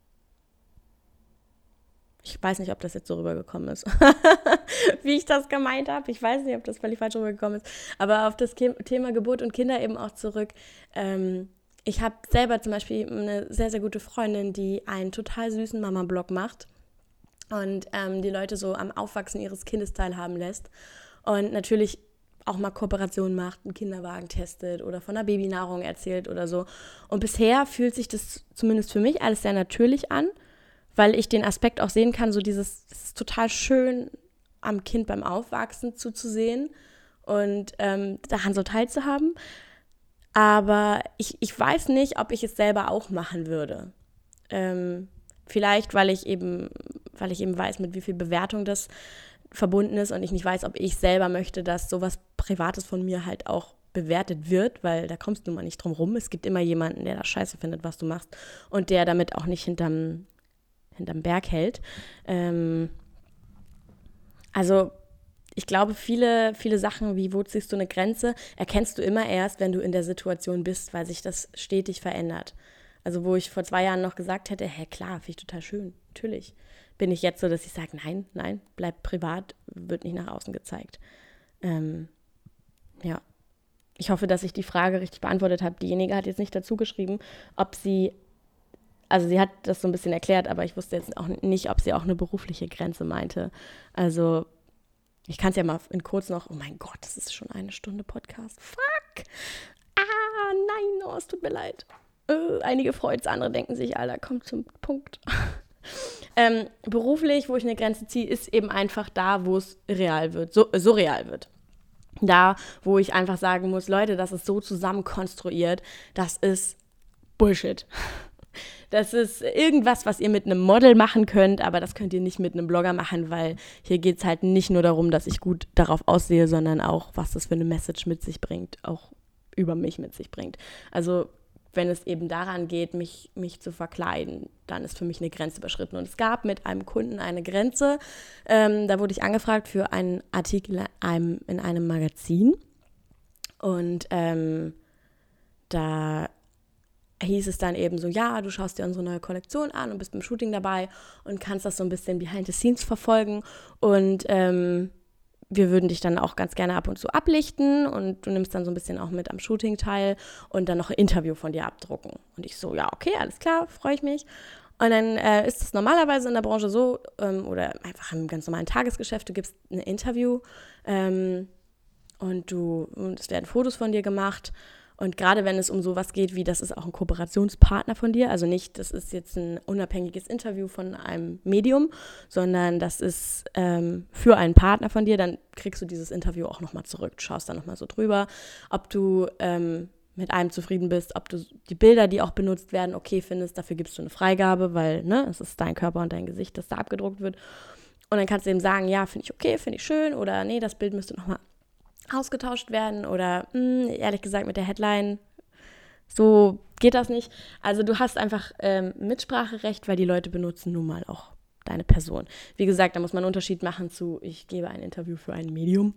Ich weiß nicht, ob das jetzt so rübergekommen ist, [LAUGHS] wie ich das gemeint habe. Ich weiß nicht, ob das völlig falsch rübergekommen ist. Aber auf das Thema Geburt und Kinder eben auch zurück. Ähm, ich habe selber zum Beispiel eine sehr, sehr gute Freundin, die einen total süßen Mama-Blog macht und ähm, die Leute so am Aufwachsen ihres Kindes teilhaben lässt. Und natürlich auch mal Kooperationen macht, einen Kinderwagen testet oder von der Babynahrung erzählt oder so. Und bisher fühlt sich das zumindest für mich alles sehr natürlich an, weil ich den Aspekt auch sehen kann, so dieses, es ist total schön, am Kind beim Aufwachsen zuzusehen und ähm, daran so teilzuhaben. Aber ich, ich weiß nicht, ob ich es selber auch machen würde. Ähm, vielleicht, weil ich eben, weil ich eben weiß, mit wie viel Bewertung das verbunden ist und ich nicht weiß, ob ich selber möchte, dass sowas Privates von mir halt auch bewertet wird, weil da kommst du mal nicht drum rum. Es gibt immer jemanden, der das scheiße findet, was du machst und der damit auch nicht hinterm, hinterm Berg hält. Ähm, also ich glaube, viele, viele Sachen wie, wo ziehst du eine Grenze, erkennst du immer erst, wenn du in der Situation bist, weil sich das stetig verändert. Also wo ich vor zwei Jahren noch gesagt hätte, hä, klar, finde ich total schön, natürlich. Bin ich jetzt so, dass ich sage, nein, nein, bleib privat, wird nicht nach außen gezeigt. Ähm, ja. Ich hoffe, dass ich die Frage richtig beantwortet habe. Diejenige hat jetzt nicht dazu geschrieben, ob sie, also sie hat das so ein bisschen erklärt, aber ich wusste jetzt auch nicht, ob sie auch eine berufliche Grenze meinte. Also ich kann es ja mal in kurz noch. Oh mein Gott, das ist schon eine Stunde Podcast. Fuck. Ah, nein, oh, es tut mir leid. Äh, einige freut es, andere denken sich, Alter, komm zum Punkt. [LAUGHS] ähm, beruflich, wo ich eine Grenze ziehe, ist eben einfach da, wo es real wird, so, so real wird. Da, wo ich einfach sagen muss, Leute, das ist so zusammenkonstruiert, das ist Bullshit. Das ist irgendwas, was ihr mit einem Model machen könnt, aber das könnt ihr nicht mit einem Blogger machen, weil hier geht es halt nicht nur darum, dass ich gut darauf aussehe, sondern auch, was das für eine Message mit sich bringt, auch über mich mit sich bringt. Also wenn es eben daran geht, mich, mich zu verkleiden, dann ist für mich eine Grenze überschritten. Und es gab mit einem Kunden eine Grenze. Ähm, da wurde ich angefragt für einen Artikel in einem, in einem Magazin. Und ähm, da hieß es dann eben so, ja, du schaust dir unsere neue Kollektion an und bist beim Shooting dabei und kannst das so ein bisschen behind the scenes verfolgen und ähm, wir würden dich dann auch ganz gerne ab und zu ablichten und du nimmst dann so ein bisschen auch mit am Shooting teil und dann noch ein Interview von dir abdrucken. Und ich so, ja, okay, alles klar, freue ich mich. Und dann äh, ist es normalerweise in der Branche so, ähm, oder einfach im ganz normalen Tagesgeschäft, du gibst ein Interview ähm, und du, und es werden Fotos von dir gemacht und gerade wenn es um sowas geht, wie das ist auch ein Kooperationspartner von dir, also nicht, das ist jetzt ein unabhängiges Interview von einem Medium, sondern das ist ähm, für einen Partner von dir, dann kriegst du dieses Interview auch nochmal zurück, schaust dann nochmal so drüber, ob du ähm, mit einem zufrieden bist, ob du die Bilder, die auch benutzt werden, okay findest, dafür gibst du eine Freigabe, weil ne, es ist dein Körper und dein Gesicht, das da abgedruckt wird. Und dann kannst du eben sagen, ja, finde ich okay, finde ich schön oder nee, das Bild müsste nochmal ausgetauscht werden oder mh, hm, ehrlich gesagt mit der Headline, so geht das nicht. Also du hast einfach ähm, Mitspracherecht, weil die Leute benutzen nun mal auch deine Person. Wie gesagt, da muss man einen Unterschied machen zu, ich gebe ein Interview für ein Medium.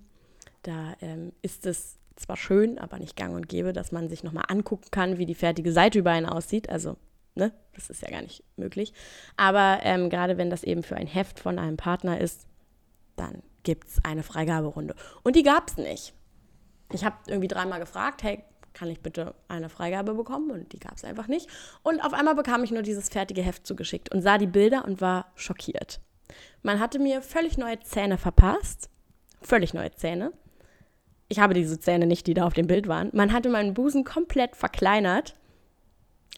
Da ähm, ist es zwar schön, aber nicht gang und gäbe, dass man sich nochmal angucken kann, wie die fertige Seite über einen aussieht. Also, ne, das ist ja gar nicht möglich. Aber ähm, gerade wenn das eben für ein Heft von einem Partner ist, dann gibt es eine Freigaberunde. Und die gab es nicht. Ich habe irgendwie dreimal gefragt, hey, kann ich bitte eine Freigabe bekommen? Und die gab es einfach nicht. Und auf einmal bekam ich nur dieses fertige Heft zugeschickt und sah die Bilder und war schockiert. Man hatte mir völlig neue Zähne verpasst. Völlig neue Zähne. Ich habe diese Zähne nicht, die da auf dem Bild waren. Man hatte meinen Busen komplett verkleinert.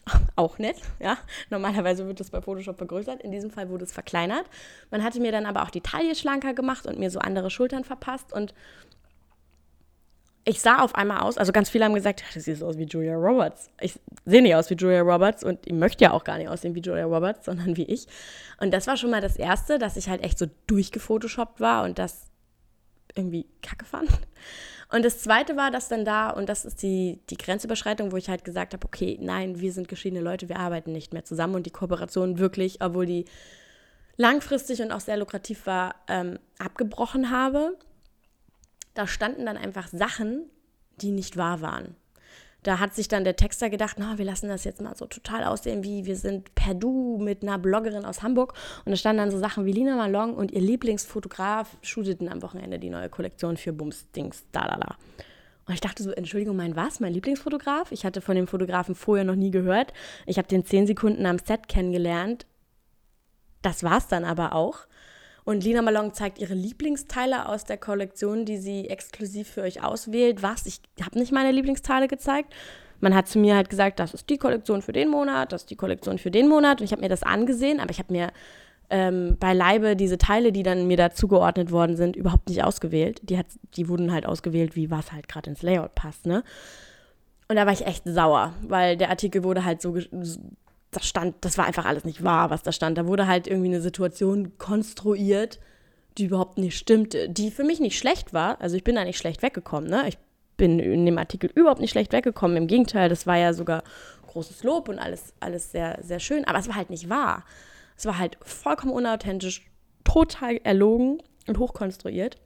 [LAUGHS] Auch nett, ja. Normalerweise wird es bei Photoshop vergrößert. In diesem Fall wurde es verkleinert. Man hatte mir dann aber auch die Taille schlanker gemacht und mir so andere Schultern verpasst. Und ich sah auf einmal aus, also ganz viele haben gesagt, das sieht aus wie Julia Roberts. Ich sehe nicht aus wie Julia Roberts und ich möchte ja auch gar nicht aussehen wie Julia Roberts, sondern wie ich. Und das war schon mal das Erste, dass ich halt echt so durchgefotoshoppt war und das irgendwie kacke fand. Und das Zweite war, dass dann da, und das ist die, die Grenzüberschreitung, wo ich halt gesagt habe, okay, nein, wir sind geschiedene Leute, wir arbeiten nicht mehr zusammen und die Kooperation wirklich, obwohl die langfristig und auch sehr lukrativ war, ähm, abgebrochen habe da standen dann einfach Sachen, die nicht wahr waren. Da hat sich dann der Texter gedacht, na, wir lassen das jetzt mal so total aussehen, wie wir sind per Du mit einer Bloggerin aus Hamburg. Und da standen dann so Sachen wie Lina Malong und ihr Lieblingsfotograf shooteten am Wochenende die neue Kollektion für Bums, Dings, da, da, da. Und ich dachte so, Entschuldigung, mein was? Mein Lieblingsfotograf? Ich hatte von dem Fotografen vorher noch nie gehört. Ich habe den zehn Sekunden am Set kennengelernt. Das war es dann aber auch. Und Lina Malong zeigt ihre Lieblingsteile aus der Kollektion, die sie exklusiv für euch auswählt. Was? Ich habe nicht meine Lieblingsteile gezeigt. Man hat zu mir halt gesagt, das ist die Kollektion für den Monat, das ist die Kollektion für den Monat. Und ich habe mir das angesehen, aber ich habe mir ähm, beileibe diese Teile, die dann mir da zugeordnet worden sind, überhaupt nicht ausgewählt. Die, hat, die wurden halt ausgewählt, wie was halt gerade ins Layout passt, ne? Und da war ich echt sauer, weil der Artikel wurde halt so das stand, das war einfach alles nicht wahr, was da stand. Da wurde halt irgendwie eine Situation konstruiert, die überhaupt nicht stimmte, die für mich nicht schlecht war. Also ich bin da nicht schlecht weggekommen, ne? Ich bin in dem Artikel überhaupt nicht schlecht weggekommen. Im Gegenteil, das war ja sogar großes Lob und alles, alles sehr, sehr schön. Aber es war halt nicht wahr. Es war halt vollkommen unauthentisch, total erlogen und hochkonstruiert.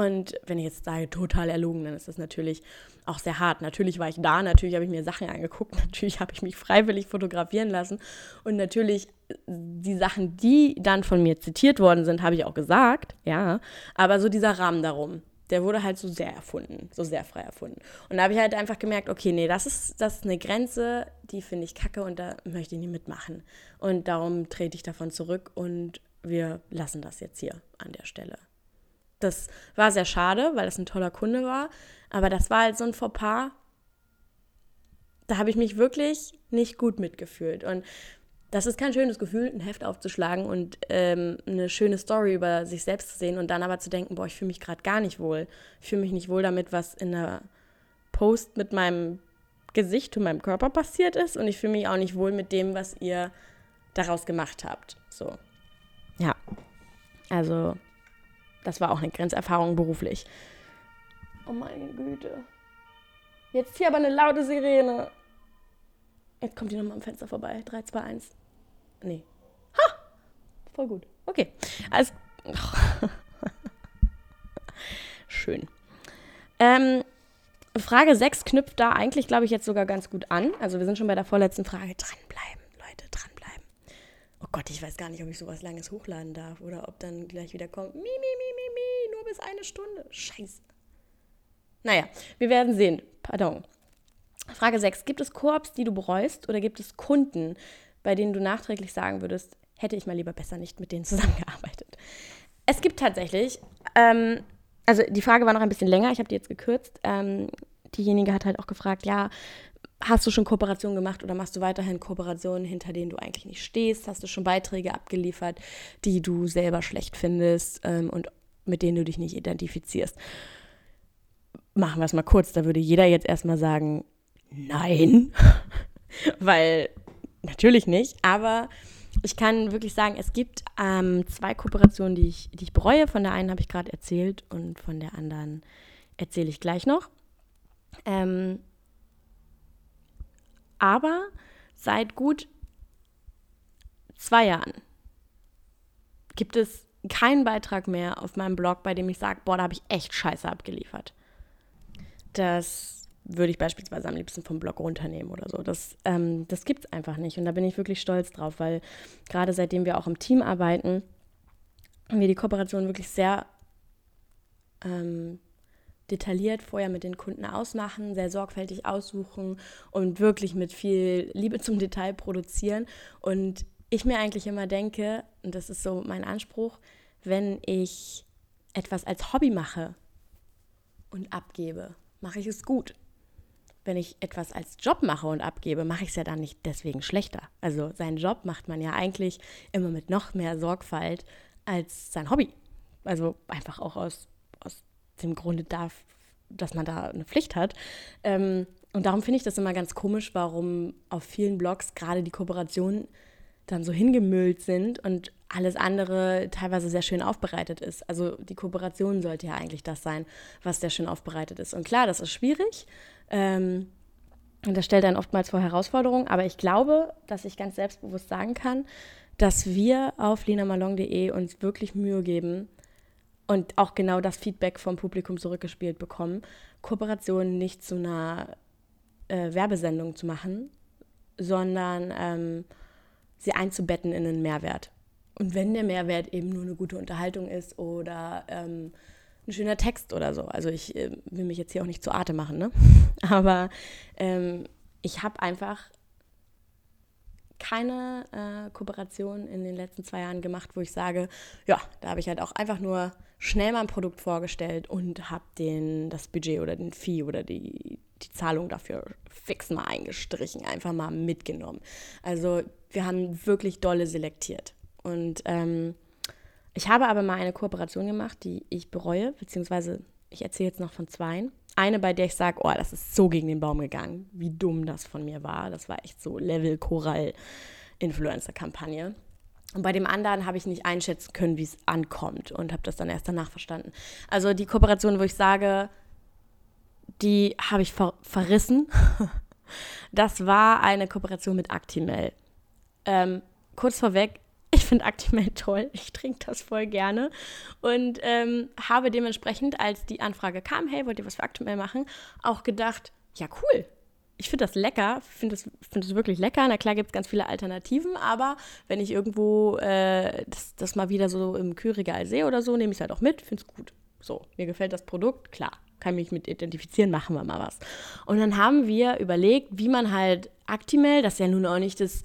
Und wenn ich jetzt sage, total erlogen, dann ist das natürlich auch sehr hart. Natürlich war ich da, natürlich habe ich mir Sachen angeguckt, [LAUGHS] natürlich habe ich mich freiwillig fotografieren lassen und natürlich die Sachen, die dann von mir zitiert worden sind, habe ich auch gesagt, ja. Aber so dieser Rahmen darum, der wurde halt so sehr erfunden, so sehr frei erfunden. Und da habe ich halt einfach gemerkt, okay, nee, das ist, das ist eine Grenze, die finde ich kacke und da möchte ich nicht mitmachen. Und darum trete ich davon zurück und wir lassen das jetzt hier an der Stelle. Das war sehr schade, weil das ein toller Kunde war. Aber das war halt so ein Fauxpas. Da habe ich mich wirklich nicht gut mitgefühlt. Und das ist kein schönes Gefühl, ein Heft aufzuschlagen und ähm, eine schöne Story über sich selbst zu sehen und dann aber zu denken, boah, ich fühle mich gerade gar nicht wohl. Ich fühle mich nicht wohl damit, was in der Post mit meinem Gesicht und meinem Körper passiert ist und ich fühle mich auch nicht wohl mit dem, was ihr daraus gemacht habt. So. Ja. Also das war auch eine Grenzerfahrung beruflich. Oh meine Güte. Jetzt hier aber eine laute Sirene. Jetzt kommt die nochmal am Fenster vorbei. 3, 2, 1. Nee. Ha! Voll gut. Okay. Also. [LAUGHS] Schön. Ähm, Frage 6 knüpft da eigentlich, glaube ich, jetzt sogar ganz gut an. Also wir sind schon bei der vorletzten Frage. Dranbleiben. Oh Gott, ich weiß gar nicht, ob ich sowas Langes hochladen darf oder ob dann gleich wieder kommt, mi, mi, mi, mi, mi, nur bis eine Stunde. Scheiße. Naja, wir werden sehen. Pardon. Frage 6. Gibt es Koops, die du bereust oder gibt es Kunden, bei denen du nachträglich sagen würdest, hätte ich mal lieber besser nicht mit denen zusammengearbeitet? Es gibt tatsächlich, ähm, also die Frage war noch ein bisschen länger, ich habe die jetzt gekürzt. Ähm, diejenige hat halt auch gefragt, ja, Hast du schon Kooperationen gemacht oder machst du weiterhin Kooperationen, hinter denen du eigentlich nicht stehst? Hast du schon Beiträge abgeliefert, die du selber schlecht findest ähm, und mit denen du dich nicht identifizierst? Machen wir es mal kurz, da würde jeder jetzt erstmal sagen, nein, [LAUGHS] weil natürlich nicht, aber ich kann wirklich sagen, es gibt ähm, zwei Kooperationen, die ich, die ich bereue. Von der einen habe ich gerade erzählt und von der anderen erzähle ich gleich noch. Ähm, aber seit gut zwei Jahren gibt es keinen Beitrag mehr auf meinem Blog, bei dem ich sage, boah, da habe ich echt Scheiße abgeliefert. Das würde ich beispielsweise am liebsten vom Blog runternehmen oder so. Das, ähm, das gibt es einfach nicht. Und da bin ich wirklich stolz drauf, weil gerade seitdem wir auch im Team arbeiten, wir die Kooperation wirklich sehr ähm, detailliert vorher mit den Kunden ausmachen, sehr sorgfältig aussuchen und wirklich mit viel Liebe zum Detail produzieren. Und ich mir eigentlich immer denke, und das ist so mein Anspruch, wenn ich etwas als Hobby mache und abgebe, mache ich es gut. Wenn ich etwas als Job mache und abgebe, mache ich es ja dann nicht deswegen schlechter. Also seinen Job macht man ja eigentlich immer mit noch mehr Sorgfalt als sein Hobby. Also einfach auch aus, dem Grunde darf, dass man da eine Pflicht hat. Ähm, und darum finde ich das immer ganz komisch, warum auf vielen Blogs gerade die Kooperationen dann so hingemüllt sind und alles andere teilweise sehr schön aufbereitet ist. Also die Kooperation sollte ja eigentlich das sein, was sehr schön aufbereitet ist. Und klar, das ist schwierig. Ähm, und das stellt dann oftmals vor Herausforderungen. Aber ich glaube, dass ich ganz selbstbewusst sagen kann, dass wir auf linamalong.de uns wirklich Mühe geben, und auch genau das Feedback vom Publikum zurückgespielt bekommen, Kooperationen nicht zu einer äh, Werbesendung zu machen, sondern ähm, sie einzubetten in einen Mehrwert. Und wenn der Mehrwert eben nur eine gute Unterhaltung ist oder ähm, ein schöner Text oder so. Also ich äh, will mich jetzt hier auch nicht zu Arte machen, ne? [LAUGHS] Aber ähm, ich habe einfach keine äh, Kooperation in den letzten zwei Jahren gemacht, wo ich sage, ja, da habe ich halt auch einfach nur schnell mein Produkt vorgestellt und habe das Budget oder den Fee oder die, die Zahlung dafür fix mal eingestrichen, einfach mal mitgenommen. Also wir haben wirklich dolle selektiert. Und ähm, ich habe aber mal eine Kooperation gemacht, die ich bereue, beziehungsweise ich erzähle jetzt noch von zweien. Eine, bei der ich sage, oh, das ist so gegen den Baum gegangen, wie dumm das von mir war. Das war echt so Level Korall Influencer-Kampagne. Und bei dem anderen habe ich nicht einschätzen können, wie es ankommt und habe das dann erst danach verstanden. Also die Kooperation, wo ich sage, die habe ich ver verrissen, [LAUGHS] das war eine Kooperation mit Actimel. Ähm, kurz vorweg, [LAUGHS] ich finde Actimel toll. Ich trinke das voll gerne. Und ähm, habe dementsprechend, als die Anfrage kam, hey, wollt ihr was für Actimel machen, auch gedacht, ja, cool, ich finde das lecker, finde das, find wirklich lecker. Na klar gibt es ganz viele Alternativen, aber wenn ich irgendwo äh, das, das mal wieder so im Kühlregal sehe oder so, nehme ich es halt auch mit, finde es gut. So, mir gefällt das Produkt, klar, kann mich mit identifizieren, machen wir mal was. Und dann haben wir überlegt, wie man halt Actimel, das ja nun auch nicht das,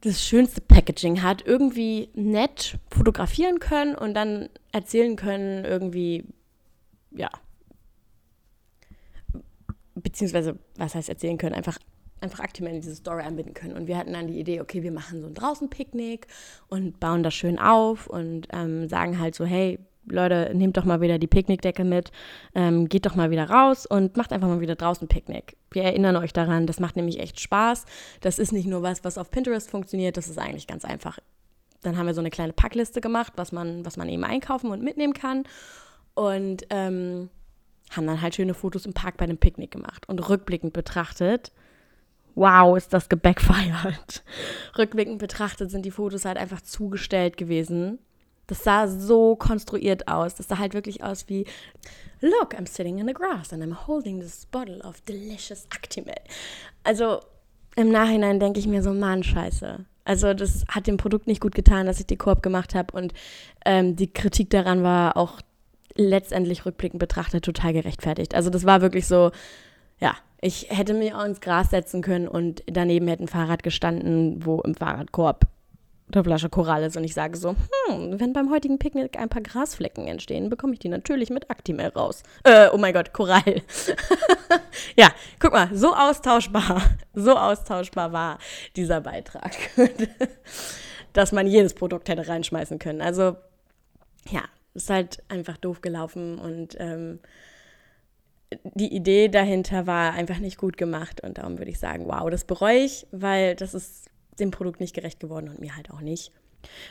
das schönste Packaging hat, irgendwie nett fotografieren können und dann erzählen können, irgendwie, ja, beziehungsweise, was heißt erzählen können, einfach einfach aktiv in diese Story anbinden können. Und wir hatten dann die Idee, okay, wir machen so ein Draußenpicknick und bauen das schön auf und ähm, sagen halt so, hey, Leute, nehmt doch mal wieder die Picknickdecke mit, ähm, geht doch mal wieder raus und macht einfach mal wieder draußen Picknick. Wir erinnern euch daran, das macht nämlich echt Spaß. Das ist nicht nur was, was auf Pinterest funktioniert, das ist eigentlich ganz einfach. Dann haben wir so eine kleine Packliste gemacht, was man, was man eben einkaufen und mitnehmen kann. Und ähm, haben dann halt schöne Fotos im Park bei einem Picknick gemacht. Und rückblickend betrachtet, wow, ist das gebackfired. [LAUGHS] rückblickend betrachtet sind die Fotos halt einfach zugestellt gewesen. Das sah so konstruiert aus. Das sah halt wirklich aus wie, look, I'm sitting in the grass and I'm holding this bottle of delicious Actimel. Also im Nachhinein denke ich mir so, Mann, scheiße. Also das hat dem Produkt nicht gut getan, dass ich die Koop gemacht habe und ähm, die Kritik daran war auch letztendlich rückblickend betrachtet total gerechtfertigt. Also das war wirklich so, ja, ich hätte mich auch ins Gras setzen können und daneben hätte ein Fahrrad gestanden, wo im Fahrradkorb eine Flasche Korall ist und ich sage so, hm, wenn beim heutigen Picknick ein paar Grasflecken entstehen, bekomme ich die natürlich mit Actimel raus. Äh, oh mein Gott, Korall. [LAUGHS] ja, guck mal, so austauschbar, [LAUGHS] so austauschbar war dieser Beitrag, [LAUGHS] dass man jedes Produkt hätte reinschmeißen können. Also, ja, ist halt einfach doof gelaufen und ähm, die Idee dahinter war einfach nicht gut gemacht und darum würde ich sagen, wow, das bereue ich, weil das ist dem Produkt nicht gerecht geworden und mir halt auch nicht.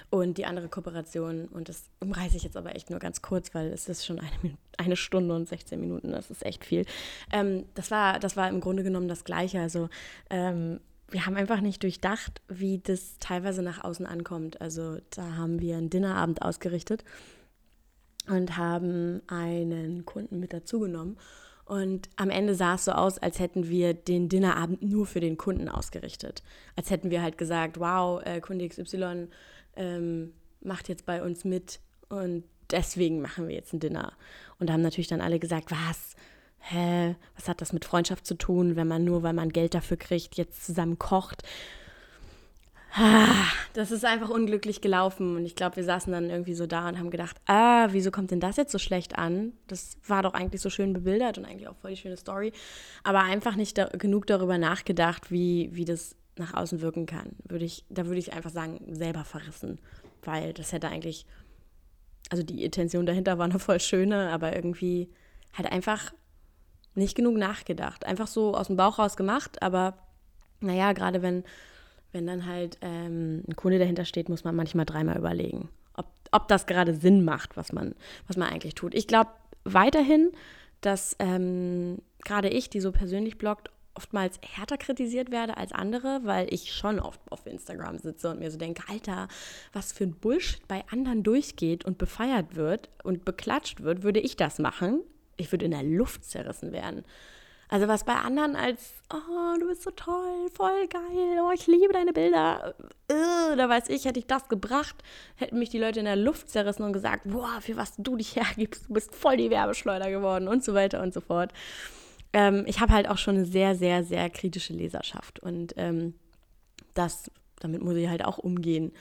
Und die andere Kooperation, und das umreiße ich jetzt aber echt nur ganz kurz, weil es ist schon eine, eine Stunde und 16 Minuten, das ist echt viel. Ähm, das, war, das war im Grunde genommen das Gleiche. Also ähm, wir haben einfach nicht durchdacht, wie das teilweise nach außen ankommt. Also da haben wir einen Dinnerabend ausgerichtet und haben einen Kunden mit dazugenommen. Und am Ende sah es so aus, als hätten wir den Dinnerabend nur für den Kunden ausgerichtet. Als hätten wir halt gesagt, wow, äh, Kunde XY, ähm, macht jetzt bei uns mit und deswegen machen wir jetzt ein Dinner. Und da haben natürlich dann alle gesagt, was? Hä? Was hat das mit Freundschaft zu tun, wenn man nur, weil man Geld dafür kriegt, jetzt zusammen kocht? Das ist einfach unglücklich gelaufen und ich glaube, wir saßen dann irgendwie so da und haben gedacht, ah, wieso kommt denn das jetzt so schlecht an? Das war doch eigentlich so schön bebildert und eigentlich auch voll die schöne Story, aber einfach nicht da, genug darüber nachgedacht, wie, wie das nach außen wirken kann. Würde ich, da würde ich einfach sagen, selber verrissen, weil das hätte eigentlich, also die Intention dahinter war eine voll schöne, aber irgendwie halt einfach nicht genug nachgedacht. Einfach so aus dem Bauch raus gemacht, aber naja, gerade wenn wenn dann halt ähm, ein Kunde dahinter steht, muss man manchmal dreimal überlegen, ob, ob das gerade Sinn macht, was man, was man eigentlich tut. Ich glaube weiterhin, dass ähm, gerade ich, die so persönlich bloggt, oftmals härter kritisiert werde als andere, weil ich schon oft auf Instagram sitze und mir so denke, Alter, was für ein Bullshit bei anderen durchgeht und befeiert wird und beklatscht wird, würde ich das machen. Ich würde in der Luft zerrissen werden. Also was bei anderen als, oh, du bist so toll, voll geil, oh, ich liebe deine Bilder, äh, da weiß ich, hätte ich das gebracht, hätten mich die Leute in der Luft zerrissen und gesagt, boah, für was du dich [LAUGHS] hergibst, du bist voll die Werbeschleuder geworden und so weiter und so fort. Ähm, ich habe halt auch schon eine sehr, sehr, sehr kritische Leserschaft und ähm, das, damit muss ich halt auch umgehen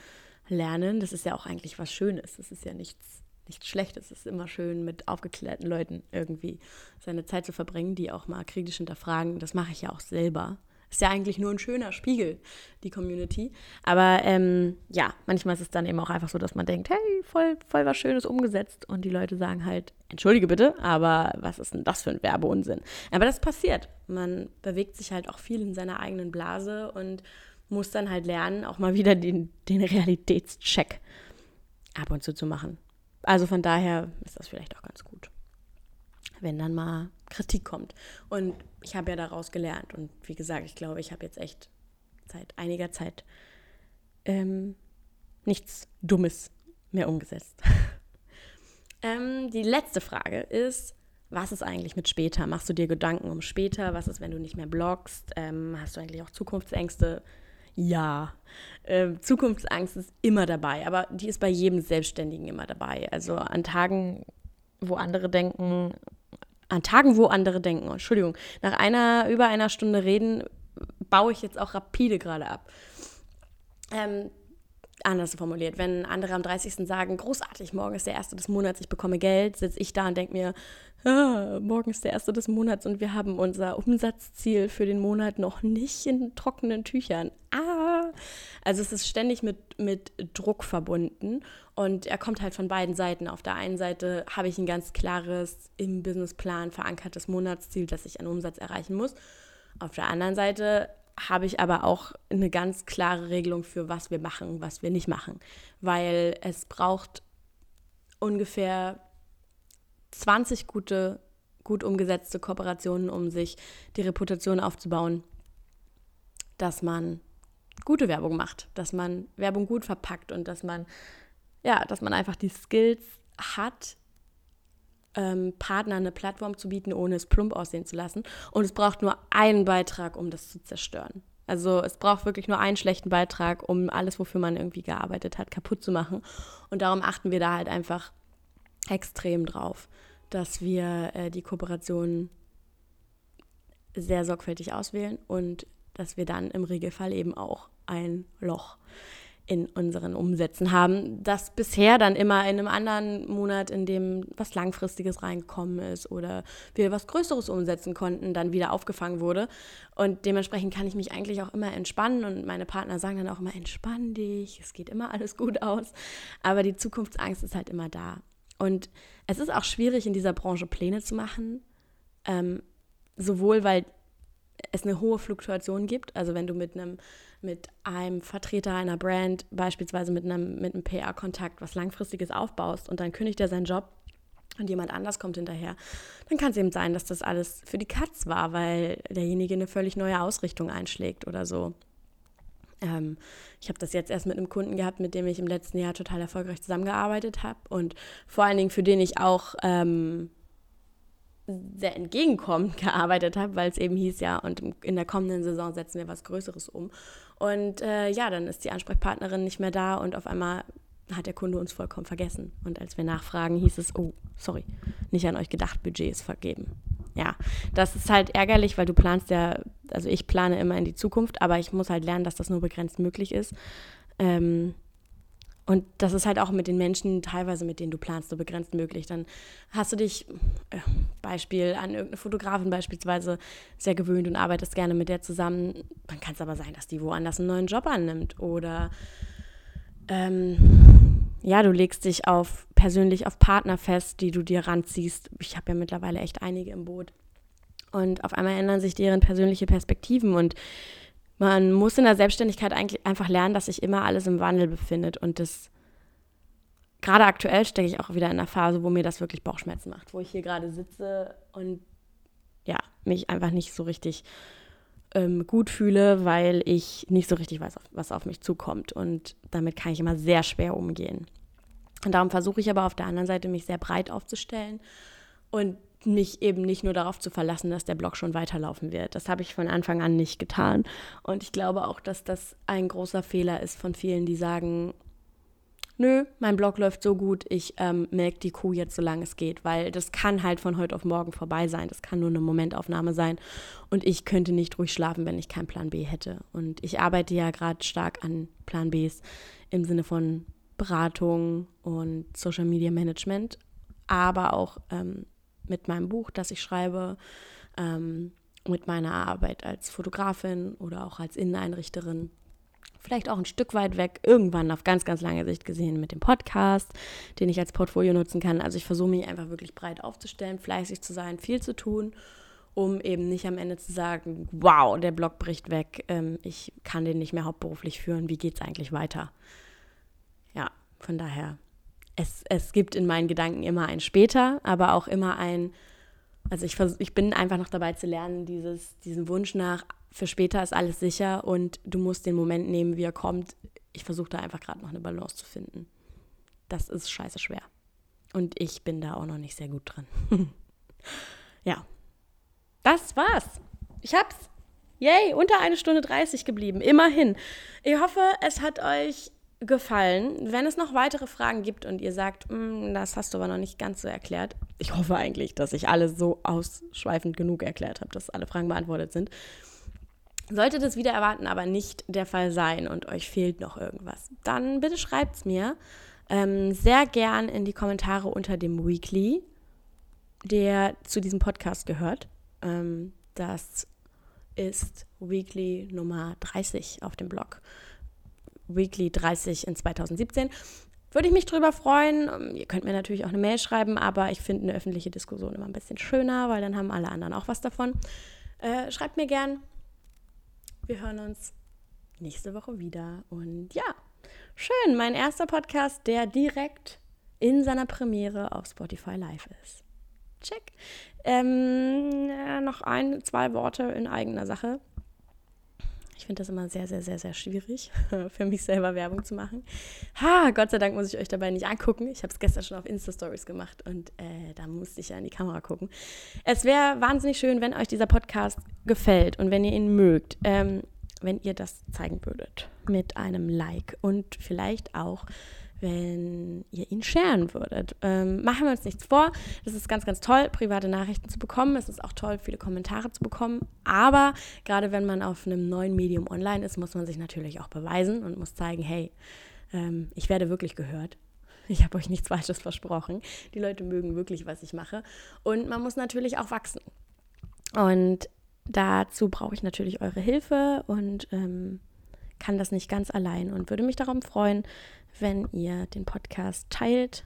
lernen. Das ist ja auch eigentlich was Schönes. Das ist ja nichts nichts Schlechtes. Es ist immer schön, mit aufgeklärten Leuten irgendwie seine Zeit zu verbringen, die auch mal kritisch hinterfragen. Das mache ich ja auch selber. Ist ja eigentlich nur ein schöner Spiegel, die Community. Aber ähm, ja, manchmal ist es dann eben auch einfach so, dass man denkt, hey, voll, voll was Schönes umgesetzt. Und die Leute sagen halt, entschuldige bitte, aber was ist denn das für ein Werbeunsinn? Aber das passiert. Man bewegt sich halt auch viel in seiner eigenen Blase und muss dann halt lernen, auch mal wieder den, den Realitätscheck ab und zu zu machen. Also von daher ist das vielleicht auch ganz gut, wenn dann mal Kritik kommt. Und ich habe ja daraus gelernt. Und wie gesagt, ich glaube, ich habe jetzt echt seit einiger Zeit ähm, nichts Dummes mehr umgesetzt. [LAUGHS] ähm, die letzte Frage ist, was ist eigentlich mit später? Machst du dir Gedanken um später? Was ist, wenn du nicht mehr bloggst? Ähm, hast du eigentlich auch Zukunftsängste? Ja, äh, Zukunftsangst ist immer dabei, aber die ist bei jedem Selbstständigen immer dabei. Also an Tagen, wo andere denken, an Tagen, wo andere denken, Entschuldigung, nach einer, über einer Stunde reden, baue ich jetzt auch rapide gerade ab. Ähm, anders formuliert, wenn andere am 30. sagen, großartig, morgen ist der erste des Monats, ich bekomme Geld, sitze ich da und denke mir, ah, morgen ist der erste des Monats und wir haben unser Umsatzziel für den Monat noch nicht in trockenen Tüchern. Ah! Also es ist ständig mit, mit Druck verbunden und er kommt halt von beiden Seiten. Auf der einen Seite habe ich ein ganz klares im Businessplan verankertes Monatsziel, das ich an Umsatz erreichen muss. Auf der anderen Seite habe ich aber auch eine ganz klare Regelung für, was wir machen, was wir nicht machen. Weil es braucht ungefähr 20 gute, gut umgesetzte Kooperationen, um sich die Reputation aufzubauen, dass man gute Werbung macht, dass man Werbung gut verpackt und dass man, ja, dass man einfach die Skills hat, ähm, Partner eine Plattform zu bieten, ohne es plump aussehen zu lassen. Und es braucht nur einen Beitrag, um das zu zerstören. Also es braucht wirklich nur einen schlechten Beitrag, um alles, wofür man irgendwie gearbeitet hat, kaputt zu machen. Und darum achten wir da halt einfach extrem drauf, dass wir äh, die Kooperation sehr sorgfältig auswählen und dass wir dann im Regelfall eben auch ein Loch in unseren Umsätzen haben, das bisher dann immer in einem anderen Monat, in dem was Langfristiges reingekommen ist oder wir was Größeres umsetzen konnten, dann wieder aufgefangen wurde. Und dementsprechend kann ich mich eigentlich auch immer entspannen und meine Partner sagen dann auch immer, entspann dich, es geht immer alles gut aus. Aber die Zukunftsangst ist halt immer da. Und es ist auch schwierig, in dieser Branche Pläne zu machen, ähm, sowohl weil es eine hohe Fluktuation gibt, also wenn du mit einem mit einem Vertreter einer Brand, beispielsweise mit einem, mit einem PR-Kontakt, was Langfristiges aufbaust und dann kündigt er seinen Job und jemand anders kommt hinterher, dann kann es eben sein, dass das alles für die Katz war, weil derjenige eine völlig neue Ausrichtung einschlägt oder so. Ähm, ich habe das jetzt erst mit einem Kunden gehabt, mit dem ich im letzten Jahr total erfolgreich zusammengearbeitet habe und vor allen Dingen für den ich auch ähm, sehr entgegenkommend [LAUGHS] gearbeitet habe, weil es eben hieß, ja, und in der kommenden Saison setzen wir was Größeres um. Und äh, ja, dann ist die Ansprechpartnerin nicht mehr da und auf einmal hat der Kunde uns vollkommen vergessen. Und als wir nachfragen, hieß es, oh, sorry, nicht an euch gedacht, Budget ist vergeben. Ja, das ist halt ärgerlich, weil du planst ja, also ich plane immer in die Zukunft, aber ich muss halt lernen, dass das nur begrenzt möglich ist. Ähm, und das ist halt auch mit den Menschen teilweise, mit denen du planst, so begrenzt möglich. Dann hast du dich, äh, Beispiel, an irgendeine Fotografin beispielsweise sehr gewöhnt und arbeitest gerne mit der zusammen. Dann kann es aber sein, dass die woanders einen neuen Job annimmt. Oder ähm, ja, du legst dich auf persönlich auf Partner fest, die du dir ranziehst. Ich habe ja mittlerweile echt einige im Boot. Und auf einmal ändern sich deren persönliche Perspektiven und man muss in der Selbstständigkeit eigentlich einfach lernen, dass sich immer alles im Wandel befindet und das gerade aktuell stecke ich auch wieder in einer Phase, wo mir das wirklich Bauchschmerzen macht, wo ich hier gerade sitze und ja, mich einfach nicht so richtig ähm, gut fühle, weil ich nicht so richtig weiß, was auf mich zukommt. Und damit kann ich immer sehr schwer umgehen. Und darum versuche ich aber auf der anderen Seite, mich sehr breit aufzustellen und mich eben nicht nur darauf zu verlassen, dass der Blog schon weiterlaufen wird. Das habe ich von Anfang an nicht getan. Und ich glaube auch, dass das ein großer Fehler ist von vielen, die sagen, nö, mein Blog läuft so gut, ich ähm, melke die Kuh jetzt, solange es geht, weil das kann halt von heute auf morgen vorbei sein. Das kann nur eine Momentaufnahme sein. Und ich könnte nicht ruhig schlafen, wenn ich keinen Plan B hätte. Und ich arbeite ja gerade stark an Plan Bs im Sinne von Beratung und Social Media Management, aber auch ähm, mit meinem Buch, das ich schreibe, ähm, mit meiner Arbeit als Fotografin oder auch als Inneneinrichterin. Vielleicht auch ein Stück weit weg, irgendwann auf ganz, ganz lange Sicht gesehen mit dem Podcast, den ich als Portfolio nutzen kann. Also ich versuche mich einfach wirklich breit aufzustellen, fleißig zu sein, viel zu tun, um eben nicht am Ende zu sagen, wow, der Blog bricht weg, ähm, ich kann den nicht mehr hauptberuflich führen, wie geht es eigentlich weiter? Ja, von daher es, es gibt in meinen Gedanken immer ein später, aber auch immer ein, also ich, ich bin einfach noch dabei zu lernen, dieses, diesen Wunsch nach, für später ist alles sicher und du musst den Moment nehmen, wie er kommt. Ich versuche da einfach gerade noch eine Balance zu finden. Das ist scheiße schwer. Und ich bin da auch noch nicht sehr gut drin. [LAUGHS] ja. Das war's. Ich hab's. Yay, unter eine Stunde 30 geblieben. Immerhin. Ich hoffe, es hat euch gefallen. Wenn es noch weitere Fragen gibt und ihr sagt, mm, das hast du aber noch nicht ganz so erklärt, ich hoffe eigentlich, dass ich alles so ausschweifend genug erklärt habe, dass alle Fragen beantwortet sind. Sollte das wieder erwarten aber nicht der Fall sein und euch fehlt noch irgendwas, dann bitte schreibt es mir ähm, sehr gern in die Kommentare unter dem Weekly, der zu diesem Podcast gehört. Ähm, das ist Weekly Nummer 30 auf dem Blog. Weekly 30 in 2017. Würde ich mich drüber freuen. Ähm, ihr könnt mir natürlich auch eine Mail schreiben, aber ich finde eine öffentliche Diskussion immer ein bisschen schöner, weil dann haben alle anderen auch was davon. Äh, schreibt mir gern. Wir hören uns nächste Woche wieder. Und ja, schön. Mein erster Podcast, der direkt in seiner Premiere auf Spotify Live ist. Check. Ähm, ja, noch ein, zwei Worte in eigener Sache. Ich finde das immer sehr, sehr, sehr, sehr schwierig, [LAUGHS] für mich selber Werbung zu machen. Ha, Gott sei Dank muss ich euch dabei nicht angucken. Ich habe es gestern schon auf Insta-Stories gemacht und äh, da musste ich ja in die Kamera gucken. Es wäre wahnsinnig schön, wenn euch dieser Podcast gefällt und wenn ihr ihn mögt, ähm, wenn ihr das zeigen würdet mit einem Like und vielleicht auch wenn ihr ihn sharen würdet. Ähm, machen wir uns nichts vor. Es ist ganz, ganz toll, private Nachrichten zu bekommen. Es ist auch toll, viele Kommentare zu bekommen. Aber gerade wenn man auf einem neuen Medium online ist, muss man sich natürlich auch beweisen und muss zeigen, hey, ähm, ich werde wirklich gehört. Ich habe euch nichts Falsches versprochen. Die Leute mögen wirklich, was ich mache. Und man muss natürlich auch wachsen. Und dazu brauche ich natürlich eure Hilfe und ähm, kann das nicht ganz allein und würde mich darum freuen, wenn ihr den Podcast teilt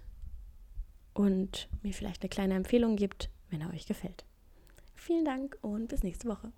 und mir vielleicht eine kleine Empfehlung gibt, wenn er euch gefällt. Vielen Dank und bis nächste Woche.